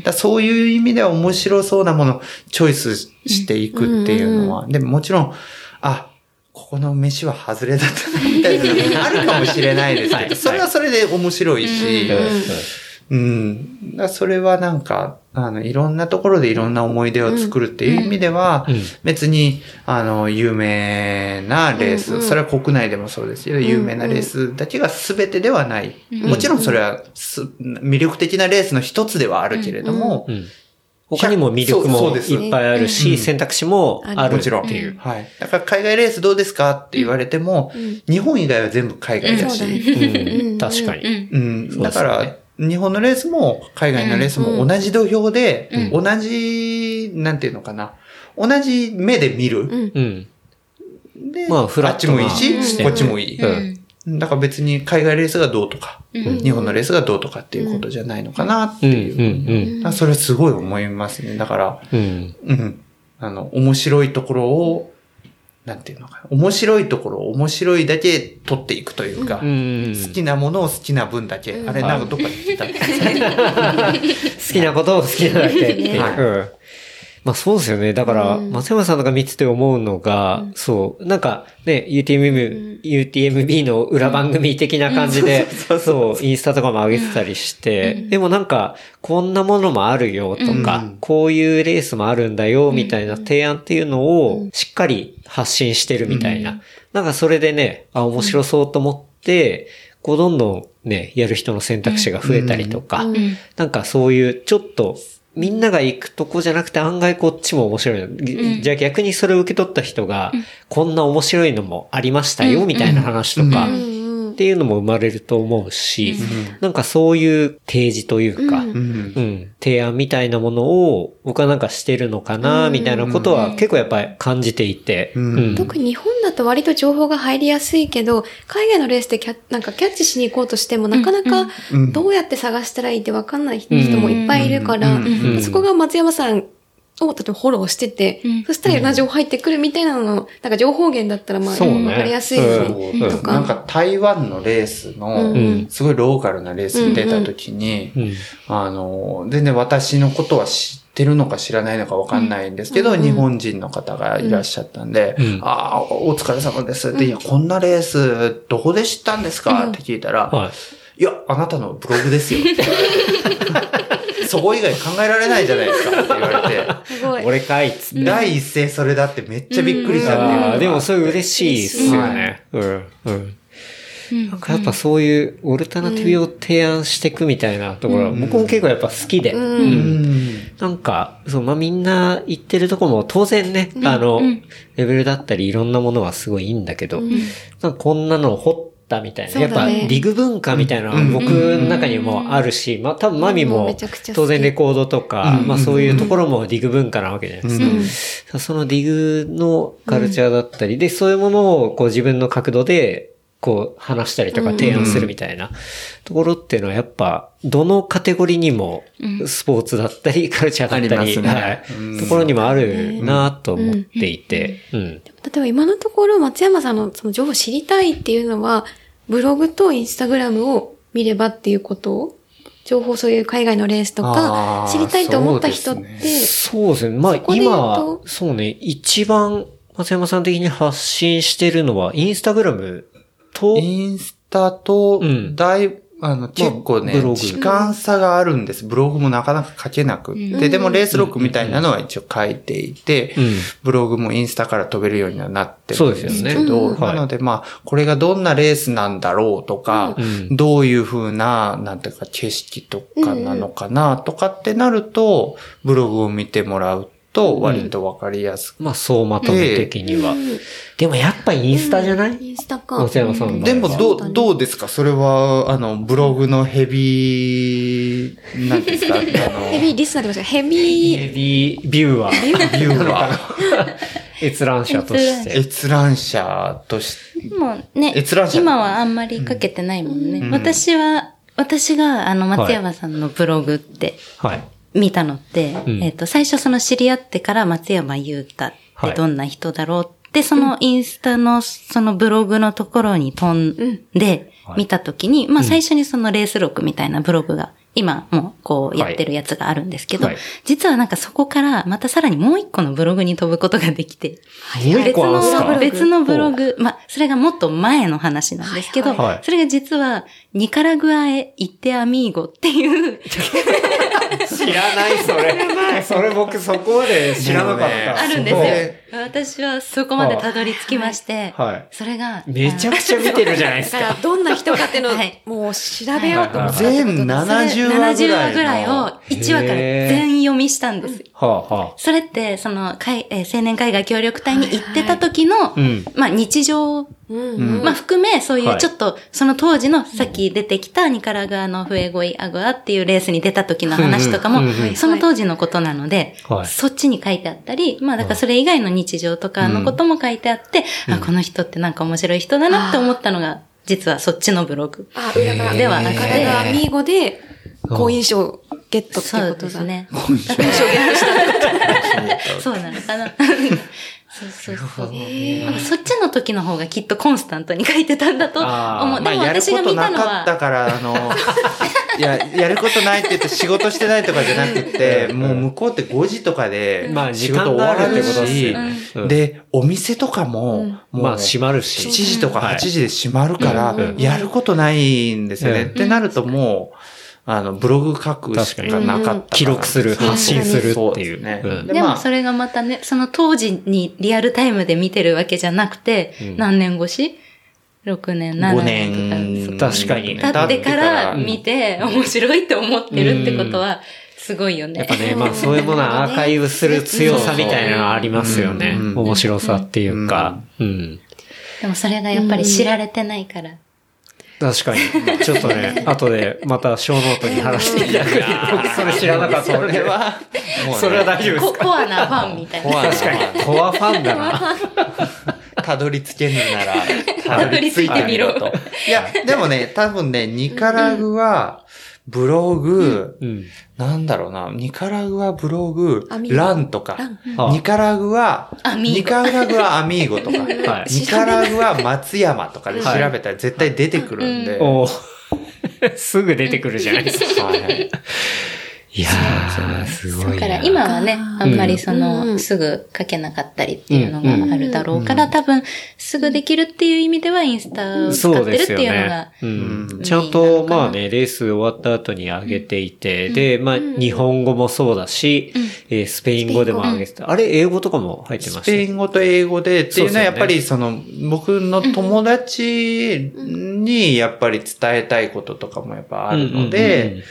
は、そういう意味では面白そうなものをチョイスしていくっていうのは、でももちろん、あ、ここの飯は外れだったなみたいなのがあるかもしれないですけど、それはそれで面白いし、うん。だからそれはなんか、あの、いろんなところでいろんな思い出を作るっていう意味では、うん。別に、あの、有名なレース、それは国内でもそうですけど、有名なレースだけが全てではない。もちろんそれはす魅力的なレースの一つではあるけれども、うん。他にも魅力もいっぱいあるうん。し、選択肢もある。もちろん。っていう。はい。だから海外レースどうですかって言われても、日本以外は全部海外だし、うん。確かに。うん。だから、日本のレースも海外のレースも同じ土俵で、同じ、なんていうのかな。同じ目で見る。うん。で、まあフラットなあっちもいいし、こっちもいい。うんだから別に海外レースがどうとか、日本のレースがどうとかっていうことじゃないのかなってうん。いう。それすごい思いますね。だから、うん。うん。あの、面白いところを、なんていうのかな。面白いところを面白いだけ取っていくというか、うん。好きなものを好きな分だけ。あれ、なんかどっかで聞いたんですよ好きなことを好きなだけっていう。はいうんまあそうですよね。だから、松山さんとか見てて思うのが、そう、なんかね、UTMB、UTMB の裏番組的な感じで、そう、インスタとかも上げてたりして、でもなんか、こんなものもあるよとか、こういうレースもあるんだよ、みたいな提案っていうのを、しっかり発信してるみたいな。なんかそれでね、あ、面白そうと思って、こうどんどんね、やる人の選択肢が増えたりとか、なんかそういうちょっと、みんなが行くとこじゃなくて案外こっちも面白い。の。じゃあ逆にそれを受け取った人が、こんな面白いのもありましたよ、みたいな話とか、っていうのも生まれると思うし、なんかそういう提示というか、うん、提案みたいなものを僕はなんかしてるのかな、みたいなことは結構やっぱり感じていて、うん。特に日本だと割と情報が入りやすいけど、海外のレースでキャなんかキャッチしに行こうとしても、なかなかどうやって探したらいいってわかんない人もいっぱいいるから、そこが松山さんを例えばフォローしてて、そしたらいろんな情報入ってくるみたいなのの、なんか情報源だったらまあ、そうね。わかりやすいし、うん。とか。なんか台湾のレースの、すごいローカルなレースに出た時に、うんあの、全然私のことは知ってるのか知らないのかわかんないんですけど、日本人の方がいらっしゃったんで、うん。ああ、お疲れ様ですって、いや、こんなレース、どこで知ったんですか？って聞いたら、はい。いや、あなたのブログですよ。<laughs> そこ以外考えられないじゃないですかって言われて。すごい。俺かいっつって。第一声それだってめっちゃびっくりしたっていうでもそれ嬉しいっすよね。うん。うん。なんかやっぱそういうオルタナティブを提案していくみたいなところは、僕も結構やっぱ好きで。うんなんか、そう、まあ、みんな言ってるとこも当然ね、あの、レベルだったりいろんなものはすごいいいんだけど、なんかこんなのを掘ったみたいな。やっぱリグ文化みたいなのは僕の中にもあるし、まあ多分マミうん。もめちゃくちゃ好き。当然レコードとか、まあそういうところもリグ文化なわけじゃないですか。そのリグのカルチャーだったり、で、そういうものをこう自分の角度で、こう話したりとか提案するみたいな。ところっていうのはやっぱ、どのカテゴリーにも、スポーツだったり、カルチャーだったり、ね。はい。うん。ところにもあるなと思っていて、うん。例えば今のところ松山さんのその情報を知りたいっていうのは、ブログとインスタグラムを見ればっていうこと情報そういう海外のレースとか知りたいと思った人って、そうですね。まあ今と、そうね、一番松山さん的に発信してるのは、インスタグラムと、インスタとうん、だいあの、結構ね時間差があるんです。ブログもなかなか書けなくって。でも、レースロックみたいなのは一応書いていてうん、ブログもインスタから飛べるようにはなってるんですけそうですよど、ね。うん。なので、まあ、これがどんなレースなんだろうとかうん、どういう風な、なんていうか、景色とかなのかなとかってなると、ブログを見てもらうと、割とわかりやすく。まあ、総まとめ的には。でもやっぱインスタじゃない、インスタか。松山さんでも、どう、うどうですか？それは、あの、ブログのヘビー、なんですか？<laughs> あの、ヘビーリスナーですかヘビー、ヘビービューワー。ビューは、<laughs> 閲覧者として。閲覧者として、もうね閲覧、者。今はあんまりかけてないもんね。うん。私は、私があの松山さんのブログってはい。見たのって、うん。えっ、と、最初その知り合ってから松山優太ってどんな人だろうって、そのインスタのそのブログのところに飛んではい見たときに、まあ最初にそのレース録みたいなブログが今もうこうやってるやつがあるんですけど、はい。実はなんかそこからまたさらにもう一個のブログに飛ぶことができて、もう一個あるんですか？別のブログ、まあ、それがもっと前の話なんですけど、はい。はい。それが実は、ニカラグアへ行ってアミーゴっていう、知らない、それ。<laughs> それ僕そこまで知らなかった。あるんですよ。私はそこまでたどり着きまして、はいそれが、めちゃくちゃ見てるじゃないですだか。<laughs> どんな人かっていうのをはいもう調べようと思って全ね。70あ話ぐらいの。70話ぐらいを1話から全読みしたんです。はあはあ。それって、その、海えー青年海外協力隊に行ってた時の、うん。まあ日常うんうん。まあ含め、そういはい。うちょっと、その当時のさっき出てきたニカラグアのフエゴイアグアっていうレースに出た時の話とかもうんうんうん。うん、その当時のことなのではい、そっちに書いてあったり、まあだからそれ以外の日常とかのことも書いてあって、あ、この人ってなんか面白い人だなって思ったのが、実はそっちのブログ。あ、裏側。ではなくて。彼がアミーゴで、好印象をゲットってそうことだ。ですね。好印象をゲットした。そうなのかな。そうそうそう。そっちの時の方がきっとコンスタントに書いてたんだと思う。でもまあ、やる私がこと見たのなかったは、から、あの、いや、やることないって言って仕事してないとかじゃなくて、もう向こうって5時とかでまあ仕事終わるってことですしで、お店とかも、もうまあ閉まるし。7時とか8時で閉まるからうん、やることないんですよね。うんってなるともう、あの、ブログ書くしかなかったから。記録する、発信するっていう。ねうんでもそれがまたね、その当時にリアルタイムで見てるわけじゃなくて、うん何年越し ?6 年、7 5年とか。年。確かに経ってからうん見て面白いって思ってるってことは、すごいよね。やっぱね、<laughs> まあそういうものはアーカイブする強さみたいなのはありますよね。うん面白さっていうか。うん。でもそれがやっぱり知られてないから。確かに。ちょっとね、<laughs> 後でまたショーノートに貼らせていただく。僕それ知らなかったので。は、もうねそれは大丈夫ですコアなファンみたいな。コアな確かに。コアファンだな。たどり着けるなら、たどり着いてみろと。いや、でもね、多分ね、ニカラグは、ブログ、うん。なんだろうな、ニカラグはブログランとか。ニカラグはア、ニカラグはアミーゴとか、<laughs> はい。ニカラグは松山とかで調べたら絶対出てくるんで、おー。<laughs> すぐ出てくるじゃないですか。はいいやー、すごいな。だから今はね、あんまりその、ん。すぐ書けなかったりっていうのがあるだろうから、多分、すぐできるっていう意味ではインスタを使ってるっていうのが。、うんうん。ちゃんと、まあね、レース終わった後に上げていて、で、まあ、日本語もそうだし、えースペイン語でも上げてた。あれ、英語とかも入ってました？スペイン語と英語でっていうのはやっぱりその僕の友達にやっぱり伝えたいこととかもやっぱあるので、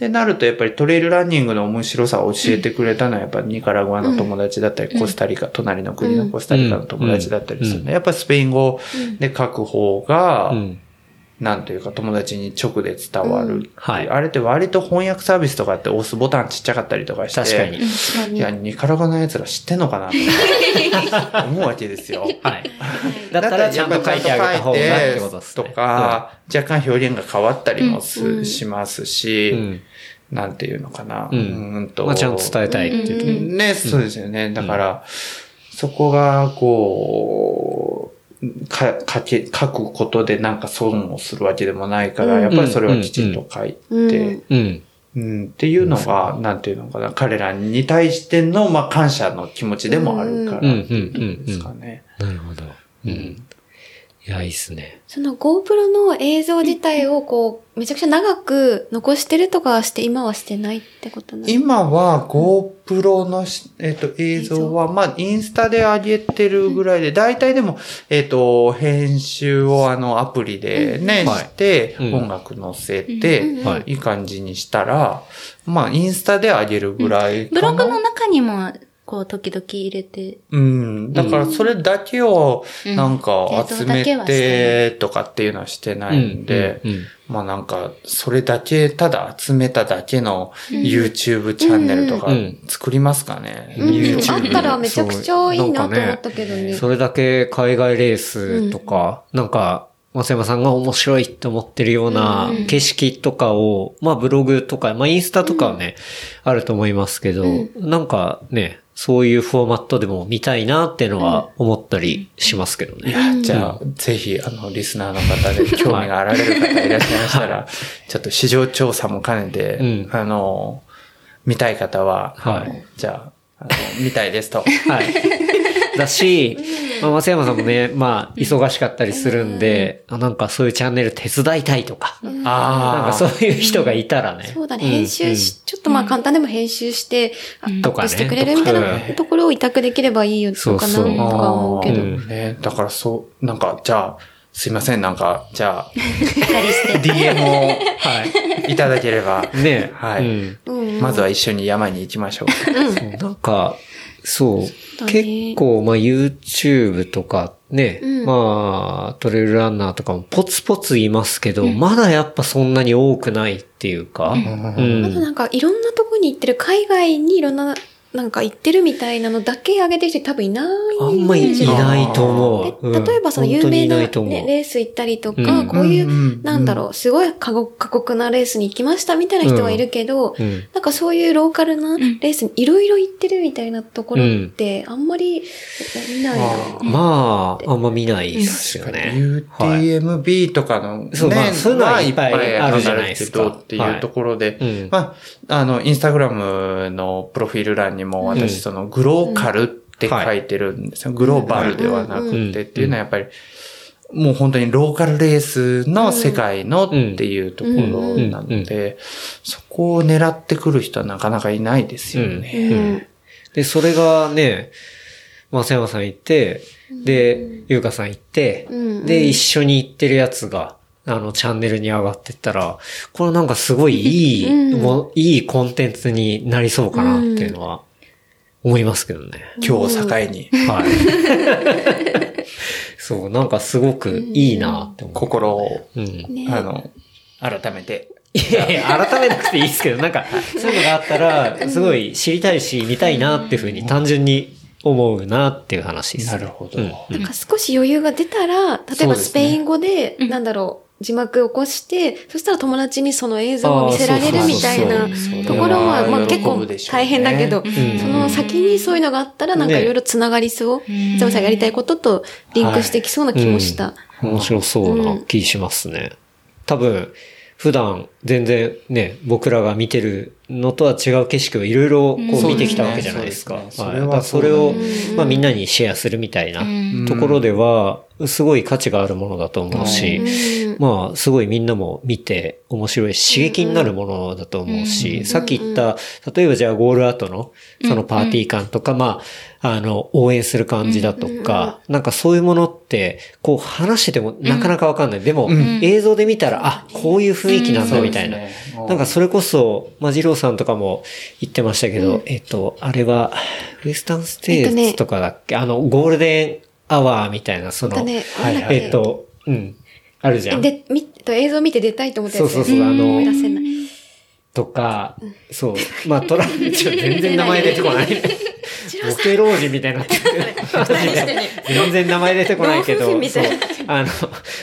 ってなるとやっぱりトレイルランニングの面白さを教えてくれたのはやっぱニカラグアの友達だったり、コスタリカ、隣の国のコスタリカの友達だったりするので、やっぱりスペイン語で書く方がうんなんというか友達に直で伝わるう、はいあれって割と翻訳サービスとかって押すボタンちっちゃかったりとかして。確かに。いや、ニカラガの奴ら知ってんのかな <laughs> 思うわけですよ。はい。だったらちゃんと書いてあげた方がってことですね。とか、若干表現が変わったりもす、うんしますし、うん。なんていうのかな。うんーんとまあちゃんと伝えたいっていうと。ね、そうですよね。だから、そこが、こう、か、書け、書くことでなんか損をするわけでもないから、うんやっぱりそれはきちんと書いて、うんうん。うん、っていうのが、なんていうのかな、彼らに対しての、まあ、感謝の気持ちでもあるから、うんうんうんですかね。なるほど。うん。いや、いいっすね。その GoPro の映像自体をこう、めちゃくちゃ長く残してるとかはして、今はしてないってことなんですか？今は GoPro のし、えっ、と、映像は、まあ、インスタで上げてるぐらいで、大体でも、えっ、と、編集をあの、アプリでね、はいして、うん。音楽載せて、うんはい。いい感じにしたら、まあ、インスタで上げるぐらいブかな。ログの中にも、こう、時々入れて。うん。だから、それだけを、うん。なんか、集めてて、とかっていうのはしてないんで、まあなんか、それだけ、ただ集めただけの YouTube チャンネルとかうん作りますかね。うん。YouTube あったらめちゃくちゃいいなと思ったけどね。それだけ海外レースとか、なんか、松山さんが面白いって思ってるようなうん。景色とかを、まあブログとか、まあインスタとかはね、あると思いますけど、なんかね、そういうフォーマットでも見たいなっていうのは思ったりしますけどね。いや、じゃあ、ぜひ、あの、リスナーの方で <laughs> 興味があられる方いらっしゃいましたら、ちょっと市場調査も兼ねて、うんあの、見たい方は、はいじゃあ、あの見たいですと。はい。だし、まあ、松山さんもね、まあ、忙しかったりするんで、あなんかそういうチャンネル手伝いたいとか、なん。あかそういう人がいたらね。そうだね、ん編集し、ちょっとまあ簡単でも編集して、とかねップしてくれるみたいなところを委託できればいいよのかな、とか思う。けど。うん。ね、だからそう、なんか、じゃあ、すいません、なんか、じゃあ。DM をはいただければ、い。ね。はい。うん。うんまずは一緒に山に行きましょう。そう。なんか、そう、だね結構、まあ YouTube とかね、うん。まあトレイルランナーとかもポツポツいますけど、まだやっぱそんなに多くないっていうか、うん。あとなんかいろんなとこに行ってる、海外にいろんな、なんか行ってるみたいなのだけ上げてる人多分いないあんまいイメージがないと思でう。うん。例えばその有名な、ね、レース行ったりとか、うん。こういう、うんうんなんだろう、すごい過酷過酷なレースに行きましたみたいな人はいるけど、うん。なんかそういうローカルなレースにいろいろ行ってるみたいなところって、あんまり見ないな。まあ、あんま見ないですよね。はい。UTMB とかの、ね、そうまあそういうのはいっぱいあるじゃないですか。っていうところで、うん。まあ、あの、インスタグラムのプロフィール欄にも私、うん。その、グローカルって書いてるんですよ。グローバルではなくて。っていうのはやっぱり、もう本当にローカルレースの世界のっていうところなので、そこを狙ってくる人はなかなかいないですよね。うん。で、それがね、松山さん行って、で、ゆうかさん行って、うん。で、一緒に行ってるやつが、あの、チャンネルに上がってったら、これなんかすごいいい、うん。もういいコンテンツになりそうかなっていうのは、思いますけどね。今日を境に、はい。<laughs> そう、なんかすごくいいなって思う。心を、うん。ねあの、改めて。いやいや、改めなくていいですけど、なんか、そういうのがあったら、すごい知りたいし、見たいなっていうふうに単純に思うなっていう話です。なるほどうんなんか少し余裕が出たら、例えばスペイン語で、なんだろう、字幕を起こして、そしたら友達にその映像を見せられるみたいなところは、まあ喜結構大変だけど、んその先にそういうのがあったら、なんかいろいろつながりそう。ザムさんがやりたいこととリンクしてきそうな気もした。面白そうな気しますね。多分、普段全然ね、僕らが見てるのとは違う景色をいろいろこう見てきたわけじゃないですか。そうですね。はい。それはそれをうんまあみんなにシェアするみたいなところでは、すごい価値があるものだと思うし、うん。まあ、すごいみんなも見て面白いし、刺激になるものだと思うし、さっき言った、例えばじゃあゴールアウトのそのパーティー感とか、まあ、あの、応援する感じだとか、なんかそういうものって、こう話しててもなかなかわかんない。でも、映像で見たら、あ、こういう雰囲気なんだみたいな。ねなんかそれこそ、まあ、二郎さんとかも言ってましたけど、えっと、あれは、ウエスタンステーツとかだっけ、あの、ゴールデンアワーみたいな、その、だね、はいえっと、うん。あるじゃん。で、み、と映像見て出たいと思ったやつそうそうそうあの思い出せない。とか、そう。まあ、トラちょ全然名前出てこない。ボケ老人みたいになって全然名前出てこないけど、あの、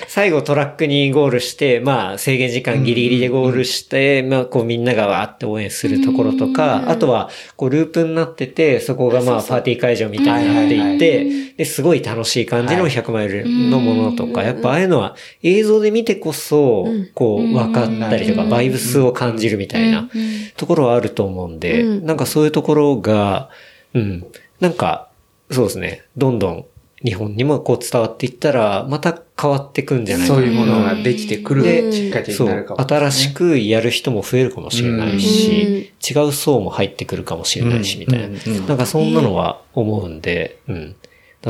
最後トラックにゴールして、まあ、制限時間ギリギリでゴールして、まあ、こうみんながわーって応援するところとか、あとは、こうループになってて、そこがまあ、パーティー会場みたいになっていて、で、すごい楽しい感じの100マイルのものとか、やっぱああいうのは映像で見てこそ、こう、分かったりとか、バイブスを感じるみたいなところはあると思うんで、なんかそういうところが、うん、なんか、そうですね、どんどん日本にもこう伝わっていったら、また変わってくんじゃないかな。そういうものができてくるできっかけにそうなるかも、新しくやる人も増えるかもしれないし、違う層も入ってくるかもしれないし、みたいな。なんかそんなのは思うんで、うん。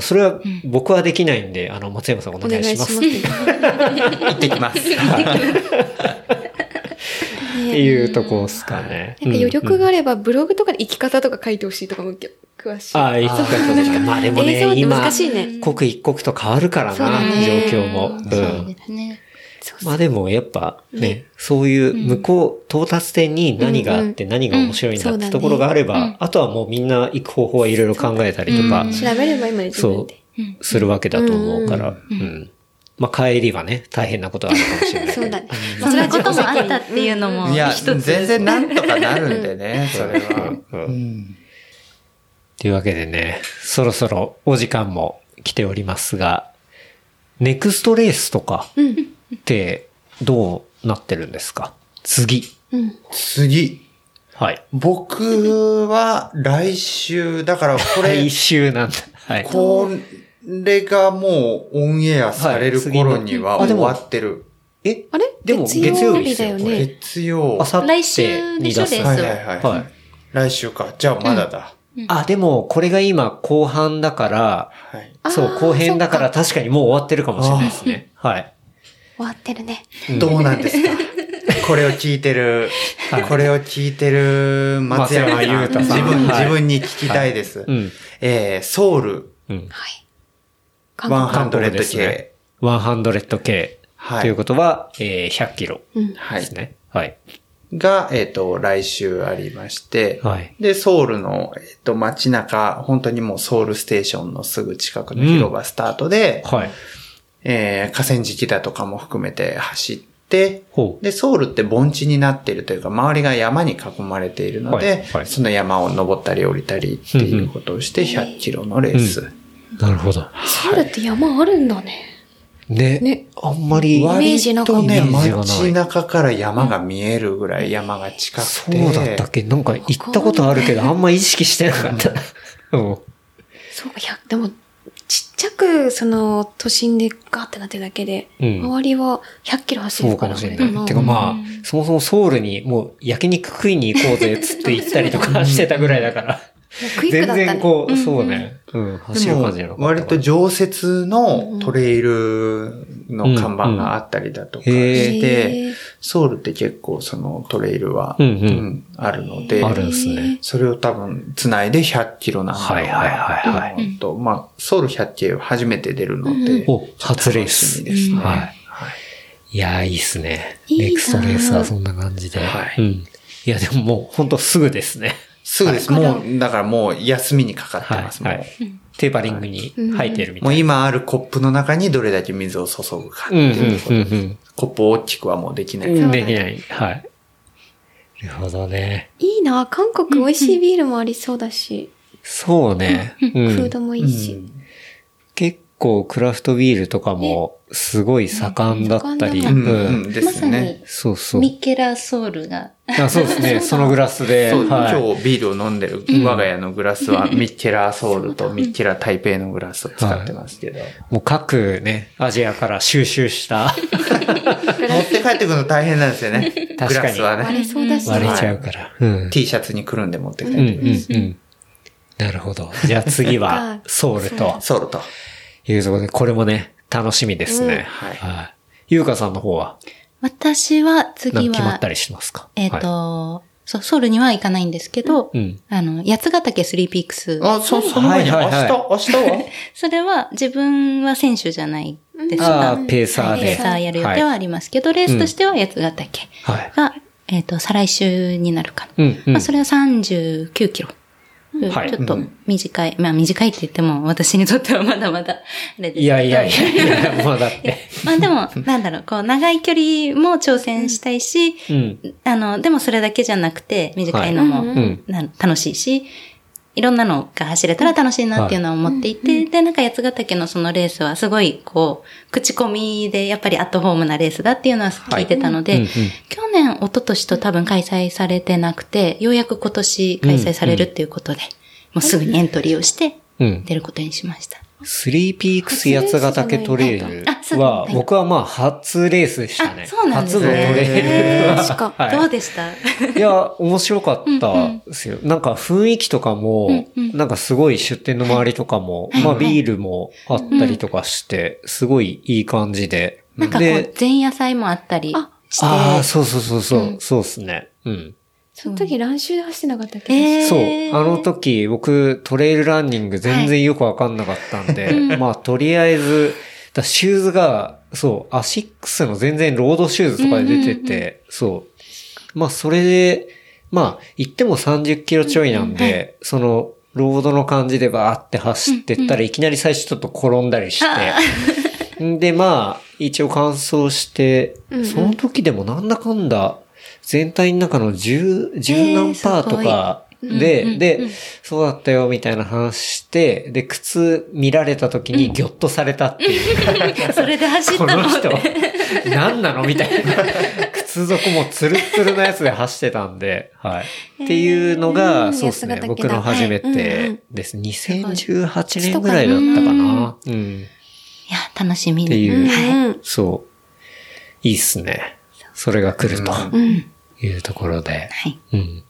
それは僕はできないんで、あの、松山さんおお願いします。願いします。行ってきます。<laughs> っていうとこですかね。なんか余力があれば、ブログとかで生き方とか書いてほしいとかも詳しい。ああ、いいかまあでもね、<laughs> 今、難しいね。刻一刻と変わるからな、状況も。う。そうん。ですね。まあでもやっぱね、そういう向こう、到達点に何があって何が面白いんだってところがあれば、あとはもうみんな行く方法はいろいろ考えたりとか、調べれば今で自そうするわけだと思うから、うん。まあ帰りはね、大変なことはあるかもしれない。<laughs> そうだね。そんなこともあったっていうのもいや。全然なんとかなるんでね、<laughs> それは。うんというわけでね、そろそろお時間も来ておりますが、ネクストレースとかってどうなってるんですか？次。次。はい。僕は来週、だからこれ <laughs> 来、週なんだ。はい。これがもうオンエアされる頃には終わってる。え？あれ？でも月月曜曜日日ですよだよね。月曜。あさって来週ですはいはいはい。はい来週か。じゃあまだだ。あ、でも、これが今後半だから、はい。そう、後編だから確かにもう終わってるかもしれないですね。はい。終わってるね。どうなんですか？<laughs> これを聞いてる、これを聞いてる松山優太さん自分、はい自分に聞きたいです。うん。えー、ソウルうん。はい。100K。100K。はいということは、えー、100キロはいです。ね。はい。が、えっ、と、来週ありまして、はい。で、ソウルの、えっ、と、街中、本当にもうソウルステーションのすぐ近くの広場スタートで、はい。えー河川敷だとかも含めて走って、ほう。で、ソウルって盆地になっているというか、周りが山に囲まれているので、はいはいその山を登ったり降りたりっていうことをして、100キロのレース。なるほど。ソウルって山あるんだね。ね。ねあんまり、イメージなとね、街中から山が見えるぐらい山が近くそうて。だったっけ？なんか行ったことあるけど、あんま意識してなかった。<laughs> うん。そうか、100、でも、ちっちゃく、その、都心でガーってなってるだけで、うん周りは100キロ走そうるからかもしれない。てかまあ、そもそもソウルにもう焼肉食いに行こうぜ、つって行ったりとかしてたぐらいだから。全。然こう、そうね。うん、走る感じじゃなかった割と常設のトレイルの看板があったりだとかうんうんしへてー、ソウルって結構そのトレイルは、うんうんうんあるので、あるんですね。それを多分繋いで100キロなんだろうはいはいはいはいなとまあ、ソウル100キロ初めて出るので、お、初レース。みですね。はい。いやー、いいっすね。ネクストレースはそんな感じで。はいうん。いや、でももう、ほんとすぐですね。すぐです。もう、だからもう休みにかかってはい。ます。もはい。テーパリングに入ってるみうもうたいな。今あるコップの中にどれだけ水を注ぐかっていうことうん、うん。コップを大きくはもうできない。うんできない。はい。なるほどね。いいな、韓国美味しいビールもありそうだし、そうね。うフーん。ドもいいし。結構クラフトビールとかもすごい盛んだったり。ねうん、う。うんん、でますさねに。、そうそう。ミッケラーソウルが。あそうですね。<laughs> そのグラスで。はい。今日ビールを飲んでる我が家のグラスはミッケラーソウルとミッケラー台北のグラスを使ってますけど。もう各ね、アジアから収集した <laughs> 持って帰ってくるの大変なんですよね。確かにグラスは割れね。そうだし。割れちゃうから。うん。T シャツにくるんで持って帰っうんてくる。うんうん。なるほど。じゃあ次はソウルとソウルと。いうところで、これもね、楽しみですね。はいはい。ゆうかさんの方は？私は何次は決まった、りしますか？えっ、はいと、そう、ソウルには行かないんですけど、うん。あの、八ヶ岳スリーピークス。あ、そう、その前に、明日、はいはいは明日？は？<laughs> それは自分は選手じゃないですあがあ、、ペーサーで。ペーサーやる予定はありますけど、レースとしては八ヶ岳はい。が、えっ、と、再来週になるかな。うん、うん。まあ、それは39キロ。はいちょっと短い。まあ短いって言っても私にとってはまだまだあれですけど。いやいやいやいや、もうだって。<laughs> まあでも、なんだろう、こう、長い距離も挑戦したいし、うん。あの、でもそれだけじゃなくて、短いのも、はい楽しいし、いろんなのが走れたら楽しいなっていうのは思っていて、で、なんか八ヶ岳のそのレースはすごい、こう、口コミでやっぱりアットホームなレースだっていうのは聞いてたので、はいうんうん去年、一昨年と多分開催されてなくて、ようやく今年開催されるっていうことで、もうすぐにエントリーをして、うん。出ることにしました。スリーピークス八ヶ岳トレイルはは、い僕はまあ初レースでしたね。あそうなんですね初のトレイルは。確か <laughs> はい。どうでした？いや、面白かったですよ。なんか雰囲気とかも、なんかすごい出店の周りとかも、まあビールもあったりとかして、すごいいい感じで。なんかこう、前夜祭もあったりして、ああ、そうそうそうそう、そうですね。うん。その時ランシューで走ってなかったっけ？えー。そう。あの時、僕、トレイルランニング全然よくわかんなかったんで、まあ、とりあえず、だシューズが、そう、アシックスの全然ロードシューズとかで出てて、そう。まあ、それで、まあ、行っても30キロちょいなんで、その、ロードの感じでバーって走ってったらいきなり最初ちょっと転んだりして、ん <laughs> で、まあ、一応完走して、その時でもなんだかんだ、全体の中の十、十何パーとかで、で、そうだったよみたいな話して、で、靴見られた時にギョッとされたっていう。<laughs> それで走っこの？たの人、何なのみたいな。<laughs> 靴底もツルッツルなやつで走ってたんで、はい。っていうのが、そうですね僕の初めてんです。2018年ぐらいだったかな？うん。いや、楽しみに。っていう。そう。いいっすね。それが来るとうん。いうところで。はい。うん。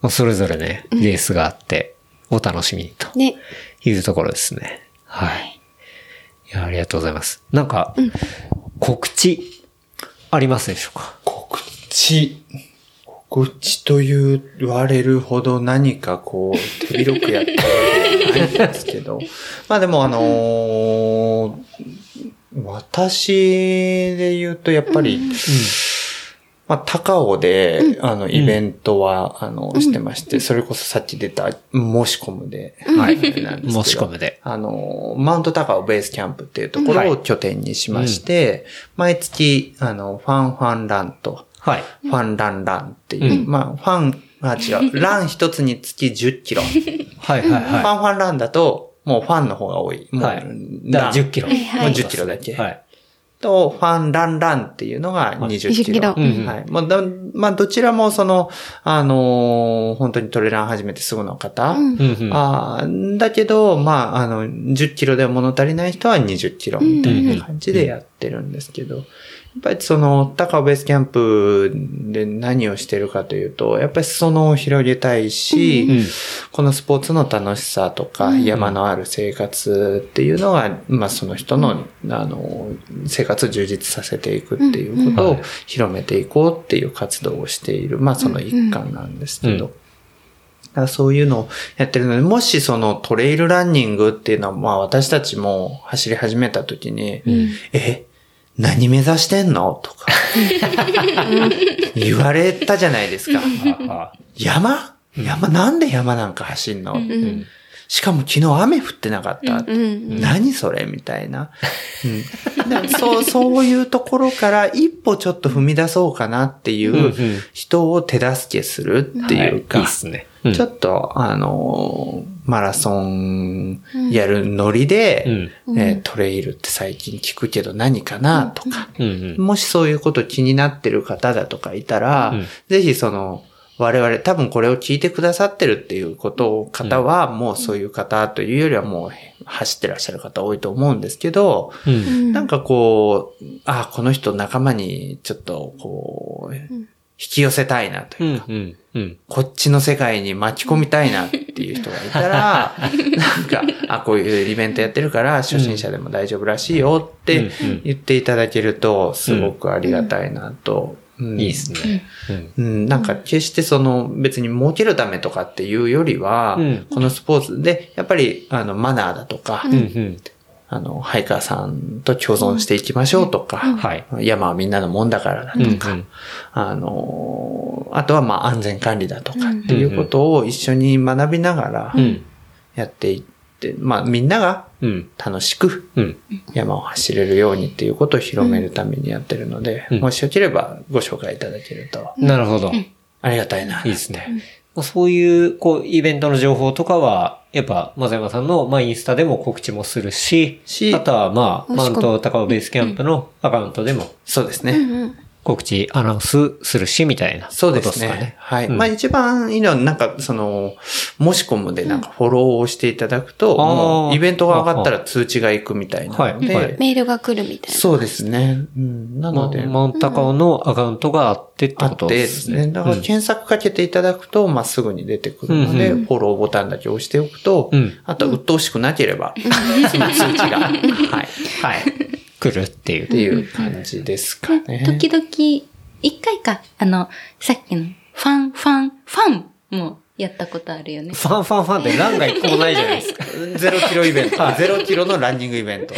まあ、それぞれね、レースがあって、お楽しみにとね。いうところですね。はい。いや、ありがとうございます。なんか、告知、ありますでしょうか？告知。告知と言われるほど何かこう、手広くやってるわけじゃないんですけど。<laughs> まあでもあのー私で言うとやっぱり、まあ、高尾で、あの、イベントは、あの、してまして、それこそさっき出た、申し込むで、はい申し込むで。あの、マウント高尾ベースキャンプっていうところを拠点にしまして、毎月、あの、ファンファンランと、はい。ファンランランっていう、まあ、ファン、あ、違う、<laughs> ラン一つにつき10キロ。フはいはいァンファンランだと、もうファンの方が多い。もう、はい。だから10キロ。もう10キロだけ。はい。と、ファンランランっていうのが20キロ。20キロ。うんはい。まあ、だまあ、どちらもその、あのー本当にトレラン始めてすぐの方。うん。うんあーだけど、まあ、あの、10キロで物足りない人は20キロみたいな感じでやってるんですけど、やっぱりその、高尾ベースキャンプで何をしてるかというと、やっぱり裾野を広げたいし、うん。このスポーツの楽しさとか、山のある生活っていうのが、まあその人の、あの、生活を充実させていくっていうことをはい。広めていこうっていう活動をしている、まあその一環なんですけど、うん。だからそういうのをやってるので、もしそのトレイルランニングっていうのは、まあ私たちも走り始めた時に、え、何目指してんの？とか、言われたじゃないですか。あ山？山、なんで山なんか走んの、しかも昨日雨降ってなかった。うん。何それみたいな。<laughs> うんでそう、<laughs> そういうところから一歩ちょっと踏み出そうかなっていうんうんう人を手助けするっていうか、はいいいっすね。うんちょっと、あのーマラソンやるノリで、うんえートレイルって最近聞くけど何かなとか、うんうんもしそういうこと気になってる方だとかいたら、うんぜひその、我々、多分これを聞いてくださってるっていうことを、方は、もうそういう方というよりはもう走ってらっしゃる方多いと思うんですけど、うん。なんかこう、あ、この人仲間にちょっとこう、引き寄せたいなというか、うんうんうん。こっちの世界に巻き込みたいなっていう人がいたら、<laughs> なんか、あ、こういうイベントやってるから、初心者でも大丈夫らしいよって言っていただけると、すごくありがたいなと、いいですね。うん。うん、なんか決してその別に儲けるためとかっていうよりは、うんこのスポーツでやっぱりあのマナーだとか、うんうん。あの、ハイカーさんと共存していきましょうとか、はい。山はみんなのもんだからだうんうとか、ん。あの、あとはまあ安全管理だとかっていうことを一緒に学びながらうん。やっていって、まあみんながうん。楽しくうん。山を走れるようにっていうことを広めるためにやってるので、うんもしよければご紹介いただけるとなるほど。いありがたいな。いですね。まあそういう、こう、イベントの情報とかは、やっぱ、松山さんの、まあ、インスタでも告知もするし、しあとは、まあ、マウント高尾ベースキャンプのアカウントでもそうですね。うん告知、アナウンスするし、みたいな。そうですね。はい。うんまあ一番いいのは、なんか、その、もし込むでなんかフォローをしていただくと、もうイベントが上がったら通知が行くみたいなので、はいはいメールが来るみたいな。そうですね。うん、なまので、マウント高尾のアカウントがあってってことあってでですすね。ね。だから検索かけていただくと、まあ、すぐに出てくるので、うんフォローボタンだけ押しておくと、うんあとは鬱陶しくなければ、<laughs> その通知が、<laughs> はい。っはい。来るっていう。ていう感じですかね。時々、一回か、あの、さっきの、ファン、ファン、ファンもやったことあるよね。ファンファンファンって欄が一個もないじゃないですか。<laughs> ゼロキロイベント。ゼロキロのランニングイベント。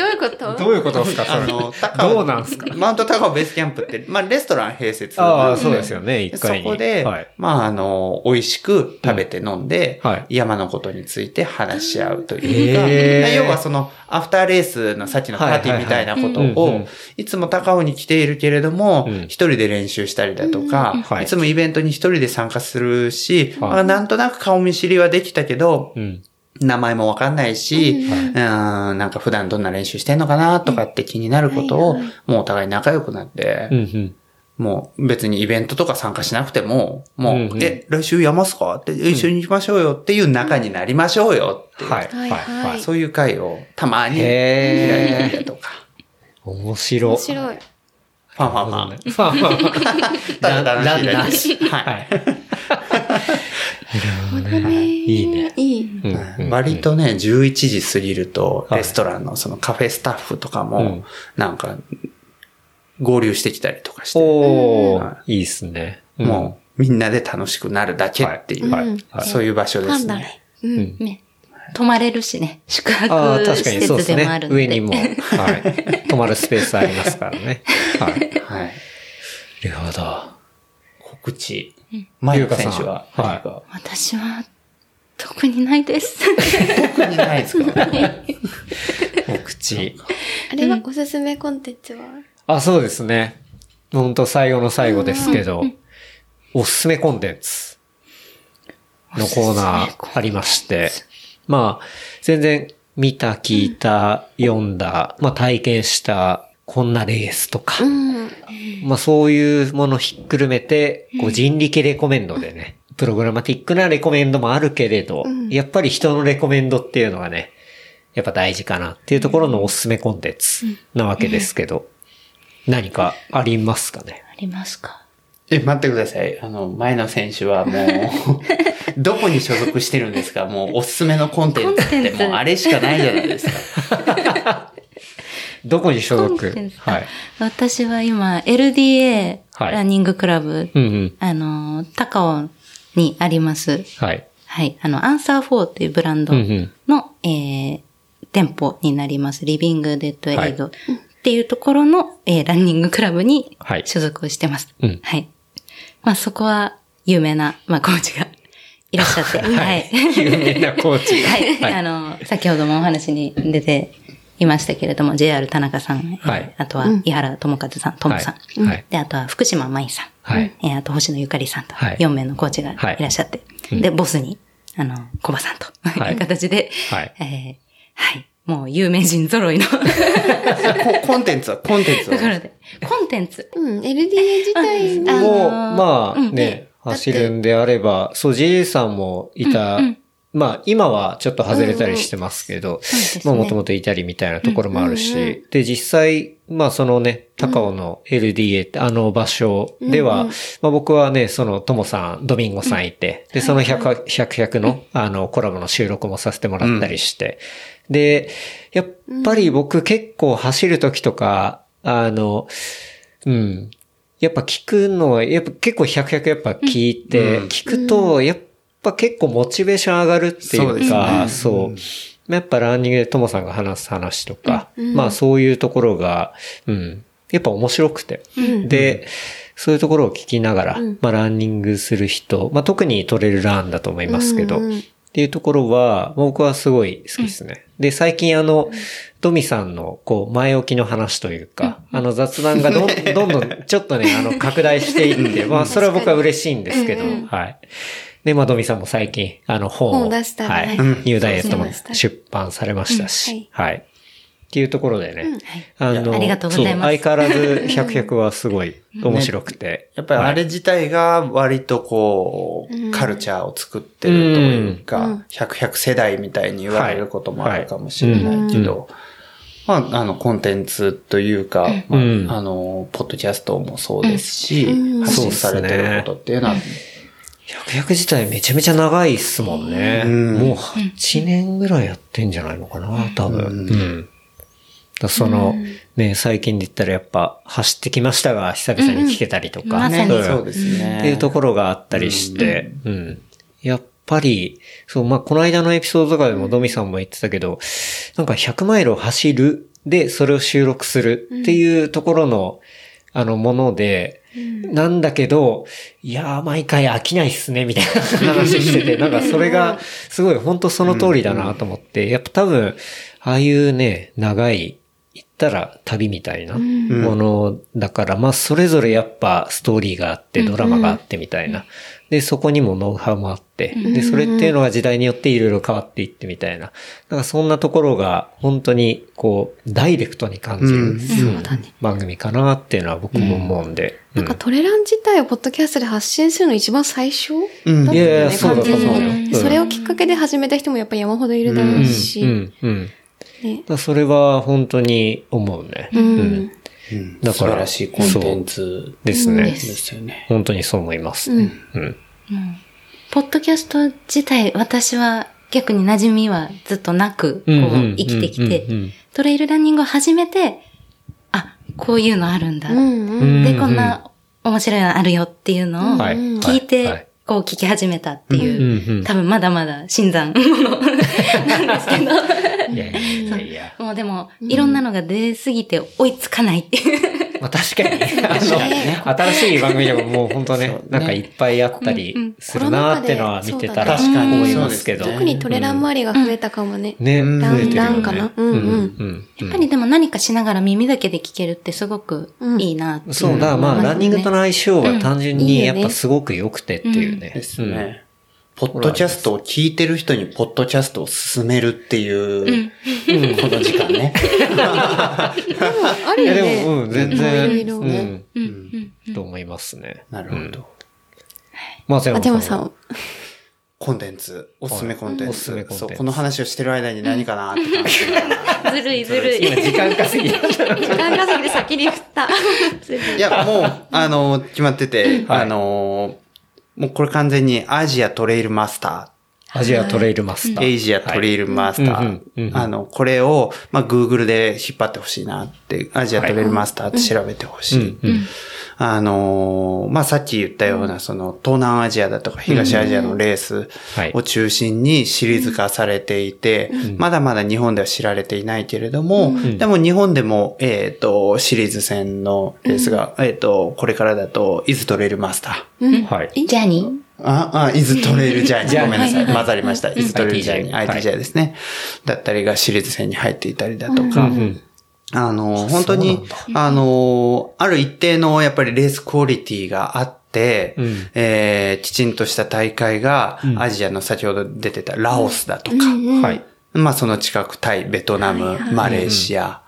どういうこと？どういうことですか、それ？あの、高尾。どうなんすか？マウント高尾ベースキャンプって、まあ、レストラン併設。ああ、そうですよね、一そ回に。こで、はい。まあ、あの、美味しく食べて飲んで、はい。山のことについて話し合うというか、へー。要はその、アフターレースのさっきのパーティーみたいなことを、いつも高尾に来ているけれどもうん、一人で練習したりだとかは、い。いつもイベントに一人で参加するし、はい。まあなんとなく顔見知りはできたけど、うん。名前もわかんないし、うん、なんか普段どんな練習してんのかなとかって気になることを、もうお互い仲良くなってうん、うん。もう別にイベントとか参加しなくても、もう、うんうんえ、来週山っすか？って、一緒に行きましょうよっていう仲になりましょうよっていう、はい。はいはい。はい。そういう会をたまに開いたりだとか、面白。面白い。ファンファンファン。ファンファンファン。<laughs> ただ楽しいだけし。ははい。いいいね。いい。うんうんい。割とね、11時過ぎると、はいレストランのそのカフェスタッフとかうもん、なんか、合流してきたりとかして、おはー、いいっすね。もう、みんなで楽しくなるだけっていう、はい。うんはい。そういう場所ですねね。。うん。うんね。泊まれるしね。宿泊ああ、確かにそうですね施設でもある。ので。上にも、<laughs> はい。泊まるスペースありますからね。はい。はい。なるほど。告知。前田選手は、はい何か私は、特にないです。特にないですか？お口。あれはおすすめコンテンツは？あ、そうですね。ほんと最後の最後ですけど、おすすめコンテンツのコーナーありまして、まあ、全然見た、聞いた、読んだ、まあ体験した、こんなレースとか、うん。まあそういうものひっくるめて、こう人力レコメンドでね、プログラマティックなレコメンドもあるけれど、やっぱり人のレコメンドっていうのがね、やっぱ大事かなっていうところのおすすめコンテンツなわけですけど、何かありますかね？ありますか？え、待ってください。あの、前の選手はもう、<laughs> どこに所属してるんですか？もうおすすめのコンテンツってもうあれしかないじゃないですか。<laughs> どこに所属？はい。私は今、LDA はいランニングクラブ、うんうん。あの、高尾にあります。はい。はい。あの、アンサー4っていうブランドうんうんの、えー、店舗になります。リビングデッドエイドっていうところの、えーランニングクラブにはい所属をしてます。うんはい。まあそこは有名な、まあコーチが <laughs> いらっしゃって。はい。有名なコーチ。<laughs> はいあの、先ほどもお話に出ていましたけれども、JR 田中さん、はい。あとは井原智和さん、トムさん、はい。はい。で、あとは福島舞さん、はい。えーあと星野ゆかりさんと、はい。4名のコーチがい。らっしゃって、で、ボスに、あの、コバさんと、はい。<laughs> いう形で、はい。えーはい。もう有名人揃いの。と <laughs> こココンテンツは、コンテンツは。ろで、コンテンツ。うん。LDA 自体に。あのーもう、まあうん。ね、走るんであれば、そう、JA さんもいた、まあ、今はちょっと外れたりしてますけど、まあ、もともといたりみたいなところもあるし、で、実際、まあ、そのね、高尾の LDA ってあの場所では、まあ、僕はね、その、ともさん、ドミンゴさんいて、で、その100、100、100の、あの、コラボの収録もさせてもらったりして、で、やっぱり僕結構走るときとか、あの、うん、やっぱ聞くのは、やっぱ結構100、100やっぱ聞いて、うん。聞くと、やっぱ結構モチベーション上がるっていうか、そう,、やっぱランニングでともさんが話す話とか、まあそういうところが、うん、やっぱ面白くて。で、そういうところを聞きながら、まあランニングする人、まあ特にトレイルランだと思いますけど、っていうところは、僕はすごい好きですね。で、最近あの、ドミさんの、こう、前置きの話というか、あの雑談がどん <laughs> どんどん、ちょっとね、あの、拡大していって、まあ、それは僕は嬉しいんですけど、はい。で、まあ、ドミさんも最近、あの、本を、出したらはい、ねニューダイエットも出版されましたし、はい。っていうところでね、あありがとうございます。相変わらず、100、100はすごい面白くて。やっぱりあれ自体が割とこう、カルチャーを作ってるというか、100、100世代みたいに言われることもあるかもしれないけど、まあ、あの、コンテンツというか、まあうん。あの、ポッドキャストもそうですし、うん。発信されてることっていうのは、100、100自体めちゃめちゃ長いっすもんね。うんもう8年ぐらいやってんじゃないのかな、多分。うん。だその、ね、最近で言ったらやっぱ走ってきましたが、久々に聞けたりとか。まさにんそうですね。っていうところがあったりして、うん。やっぱり、そう、まあ、この間のエピソードとかでもドミさんも言ってたけど、なんか100マイルを走る、で、それを収録するっていうところの、あの、もので、なんだけど、いやー、毎回飽きないっすね、みたいな話してて、<laughs> なんかそれが、すごい本当その通りだなと思って、やっぱ多分、ああいうね、長い、言ったら旅みたいなものだから、まあそれぞれやっぱストーリーがあって、ドラマがあってみたいな。で、そこにもノウハウもあって、で、それっていうのが時代によっていろいろ変わっていってみたいな。なんかそんなところが本当にこう、ダイレクトに感じる、うん。番組かなっていうのは僕も思うんで。なんかトレラン自体をポッドキャストで発信するの一番最初うんだったよね、いやいやそうだと思うよ。完全にうん。それをきっかけで始めた人もやっぱり山ほどいるだろうし。うん、うん。ね。それは本当に思うね。うん。うん。だから素晴らしいコンテンツ。ですね。ですよね。本当にそう思います。ね。うん。ポッドキャスト自体、私は逆に馴染みはずっとなく、こう生きてきてトレイルランニングを始めて、あ、こういうのあるんだ。うんうん。で、こんな面白いのあるよっていうのをはい聞いて、こう聞き始めたっていう、多分まだまだ新参者なんですけど、<laughs> いやいやいやいや。もうでも、いろんなのが出すぎて追いつかないっていう。まあ確かに、<laughs> あの、新しい番組でももう本当ね、なんかいっぱいあったりするなーってのは見てたら確かに思いますけど。特にトレラン周りが増えたかもね。ね、ん。増えてるよね。ランかな？うんうん。うん。やっぱりでも何かしながら耳だけで聞けるってすごくいいなっていう。そうだ、まあ、ランニングとの相性は単純にやっぱすごく良くてっていうね。ですね。ポッドキャストを聞いてる人にポッドキャストを進めるっていう、この時間ね。ある。でも、うん、全然、うん、と思いますね。なるほど。まあ、あ、でもさ、コンテンツ、おすすめコンテンツ。おすすめコンテンツそう、この話をしてる間に何かなって感じが <laughs> ずるいずるい。今時間稼ぎ。時間稼ぎで先に振った。いや、もう、あの、決まってて、はいあの、もうこれ完全にアジアトレイルマスター。アジアトレイルマスー、ター。エイジアトレイルマスター。あの、これを、まあ、Google で引っ張ってほしいなって、アジアトレイルマスターって調べてほしい。あのーまあ、さっき言ったような、その、東南アジアだとか東アジアのレースはいを中心にシリーズ化されていて、まだまだ日本では知られていないけれども、でも日本でも、えっ、と、シリーズ戦のレースが、えっ、と、これからだと、イズトレイルマスター。はい。ジャニー？あ、あ、イズトレイルジャーニー。<laughs> ごめんなさい。はい混ざりました。イズトレイルジャーニー。ITJ ですね。だったりがシリーズ戦に入っていたりだとか。あの、本当に、あの、ある一定のやっぱりレースクオリティがあって、んえーきちんとした大会が、アジアの先ほど出てたラオスだとか、はい。まあその近くタイ、ベトナム、マレーシア、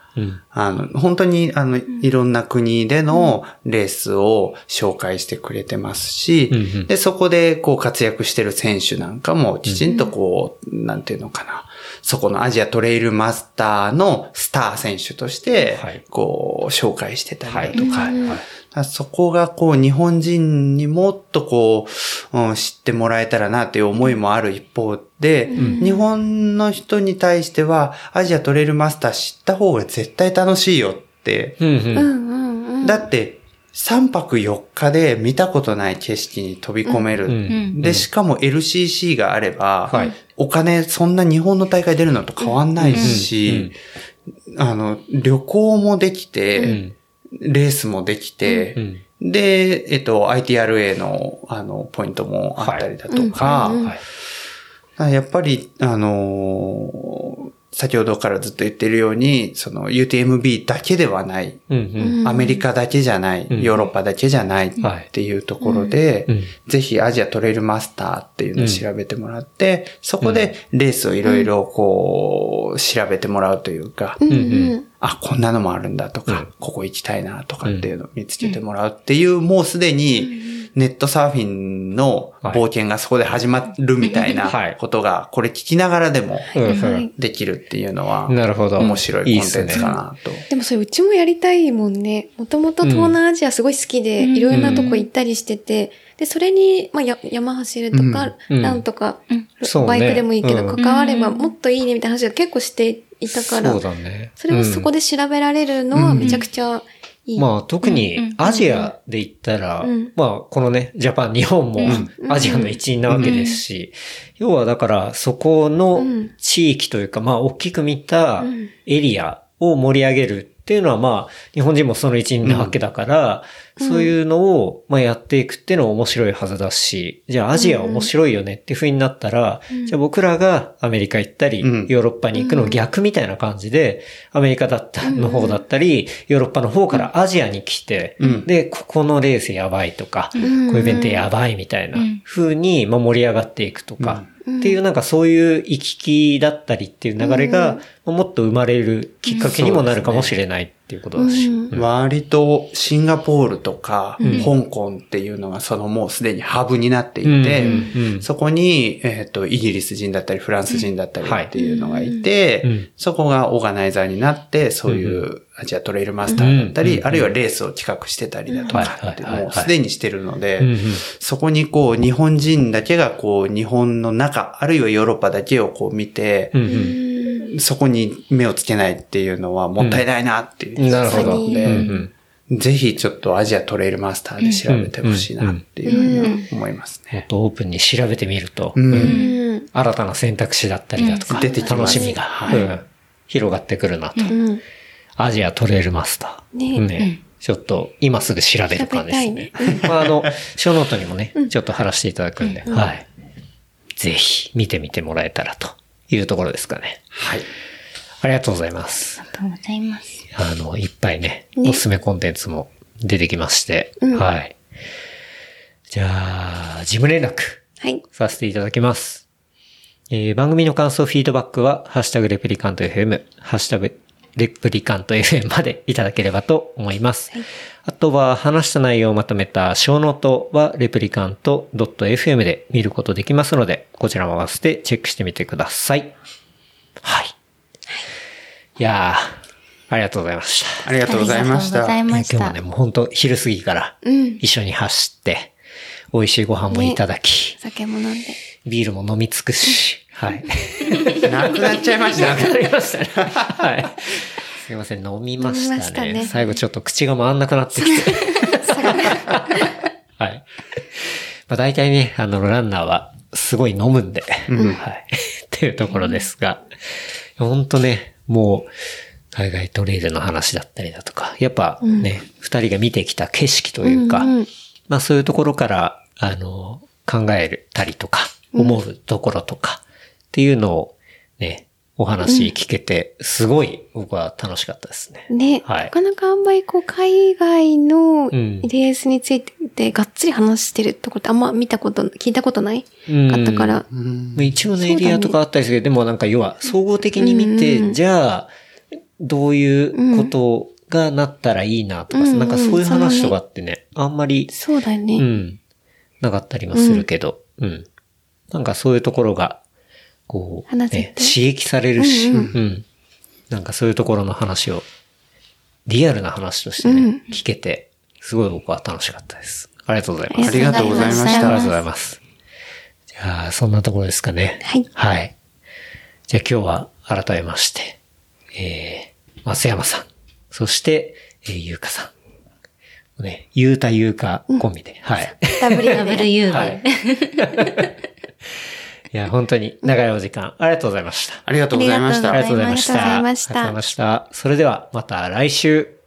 あの、本当に、あの、いろんな国でのレースを紹介してくれてますし、うんうん。で、そこでこう活躍してる選手なんかもきちんとこう、なんていうのかな、そこのアジアトレイルマスターのスター選手としてはい、こう、紹介してたりだとか、はい。はい。そこがこう日本人にもっとこう、うん、知ってもらえたらなっていう思いもある一方で、日本の人に対してはアジアトレイルマスター知った方が絶対楽しいよって。うんうん。うんうんうん。だって、3泊4日で見たことない景色に飛び込める。んで、しかも LCC があれば、はいお金そんな日本の大会出るのと変わんないし、あの、旅行もできて、うんレースもできて、うんで、えっと、ITRA の、あの、ポイントもあったりだとか、はい。やっぱり、あのー先ほどからずっと言ってるように、その UTMB だけではない、うんうん。アメリカだけじゃない、うん。ヨーロッパだけじゃないはい。っていうところで、うん。ぜひアジアトレイルマスターっていうのを調べてもらって、そこでレースをいろいろこう、調べてもらうというか、うん。うんあ、こんなのもあるんだとか、うん。ここ行きたいなとかっていうのを見つけてもらうっていう、もうすでにネットサーフィンの冒険がそこで始まるみたいはない。ことが、これ聞きながらでもできるっていうのは、なるほど。面白いコンテンツかいいっなと。でもそれうちもやりたいもんね。もともと東南アジアすごい好きで、うん。いろいろなとこ行ったりしてて、で、それに、まあ、や山走るとか、うん。ランとか、バイクでもいいけど、うん。関わればもっといいねみたいな話を結構していたから、そうだね。それをそこで調べられるのはめちゃくちゃ。まあ特にアジアで言ったら、うん。まあこのね、ジャパン、日本もうん。<laughs> アジアの一員なわけですし、要はだからそこのうん。地域というか、まあ大きく見たうん。エリアを盛り上げるっていうのはまあ日本人もその一員なわけだから、そういうのをまあやっていくっていうのは面白いはずだし、じゃあアジア面白いよねっていう風になったら、じゃあ僕らがアメリカ行ったり、うん。ヨーロッパに行くの逆みたいな感じで、アメリカだった、の方だったり、ヨーロッパの方からアジアに来て、うん。で、ここのレースやばいとか、こういうイベントやばいみたいな風に、まあ、盛り上がっていくとか、っていうなんかそういう行き来だったりっていう流れが、まあもっと生まれるきっかけにもなるかもしれないっていうことだし。うん。割とシンガポールとか、ん。香港っていうのがそのもうすでにハブになっていて、そこに、えっ、と、イギリス人だったり、フランス人だったりはい。っていうのがいて、うんそこがオーガナイザーになって、そういうアジアトレイルマスターだったり、うんあるいはレースを企画してたりだとかって、もうすでにしてるので、そこにこう、日本人だけがこう、日本の中、あるいはヨーロッパだけをこう見て、うんうんそこに目をつけないっていうのはもったいないなっていう。なるほど。うんでうん。うん。ぜひちょっとアジアトレイルマスターで調べてほしいなっていうふうには思いますね。もっとオープンに調べてみると、うん。うん。うん。新たな選択肢だったりだとか、出てきます。楽しみが、はい。うん。広がってくるなと。うん。アジアトレイルマスター。ね。ちょっと今すぐ調べる感じですね。まあ、あの、ショーノートにもね、ちょっと貼らせていただくんで、はい。ぜひ見てみてもらえたらというところですかね。はい。ありがとうございます。ありがとうございます。あの、いっぱいね、ねおすすめコンテンツも出てきまして、うんはい。じゃあ、事務連絡はい。させていただきます。えー番組の感想、フィードバックは、ハッシュタグレプリカント FM、ハッシュタグレプリカント FM までいただければと思います。あとは、話した内容をまとめたショーノートは、レプリカント .fm で見ることできますので、こちらも合わせてチェックしてみてください。はい。いやー、ありがとうございました。ありがとうございました。ありがとうございました今日もね、。もう本当昼過ぎからうん。一緒に走って、美味しいご飯もいただき、酒も飲んで。ビールも飲み尽くし、はい。なくなっちゃいましたなくなね。りましたね。はい。すいません、飲みましたね。たね最後ちょっと口が回んなくなってきて。はい。まあ大体ね、あの、ランナーはすごい飲むんで、はい。っていうところですが、ほんとね、もう、海外トレイルの話だったりだとか、やっぱね、二、人が見てきた景色というか、うんうんまあそういうところから、あの、考えたりとか、思うところとか、っていうのをね、お話聞けて、すごい僕は楽しかったですね。ね、はい。なかなかあんまりこう、海外のん。レースについてがっつり話してるとこってあんま見たこと、聞いたことない？うん。かったから。まあ一応のエリアとかあったりするけど、でもなんか要は総合的に見て、うんじゃあ、どういうことがなったらいいなとかさ、うん。なんかそういう話とかってね、あんまり、そうだよね。うん、なかったりもするけど、うん。なんかそういうところが、こう、ね、刺激されるし、ううんん、なんかそういうところの話を、リアルな話としてね、うん聞けて、すごい僕は楽しかったです。ありがとうございます。ありがとうございましたありがとうございます。じゃあ、そんなところですかね。はいはい。じゃあ今日は改めまして、えー、松山さん、そして、えー、ゆうかさん。ね、ゆうたゆうかコンビで。はい。WU で。はい。いや、本当に長いお時間、ありがとうございました。ありがとうございましたありがとう。ございましたありがとうございました。それでは、また来週。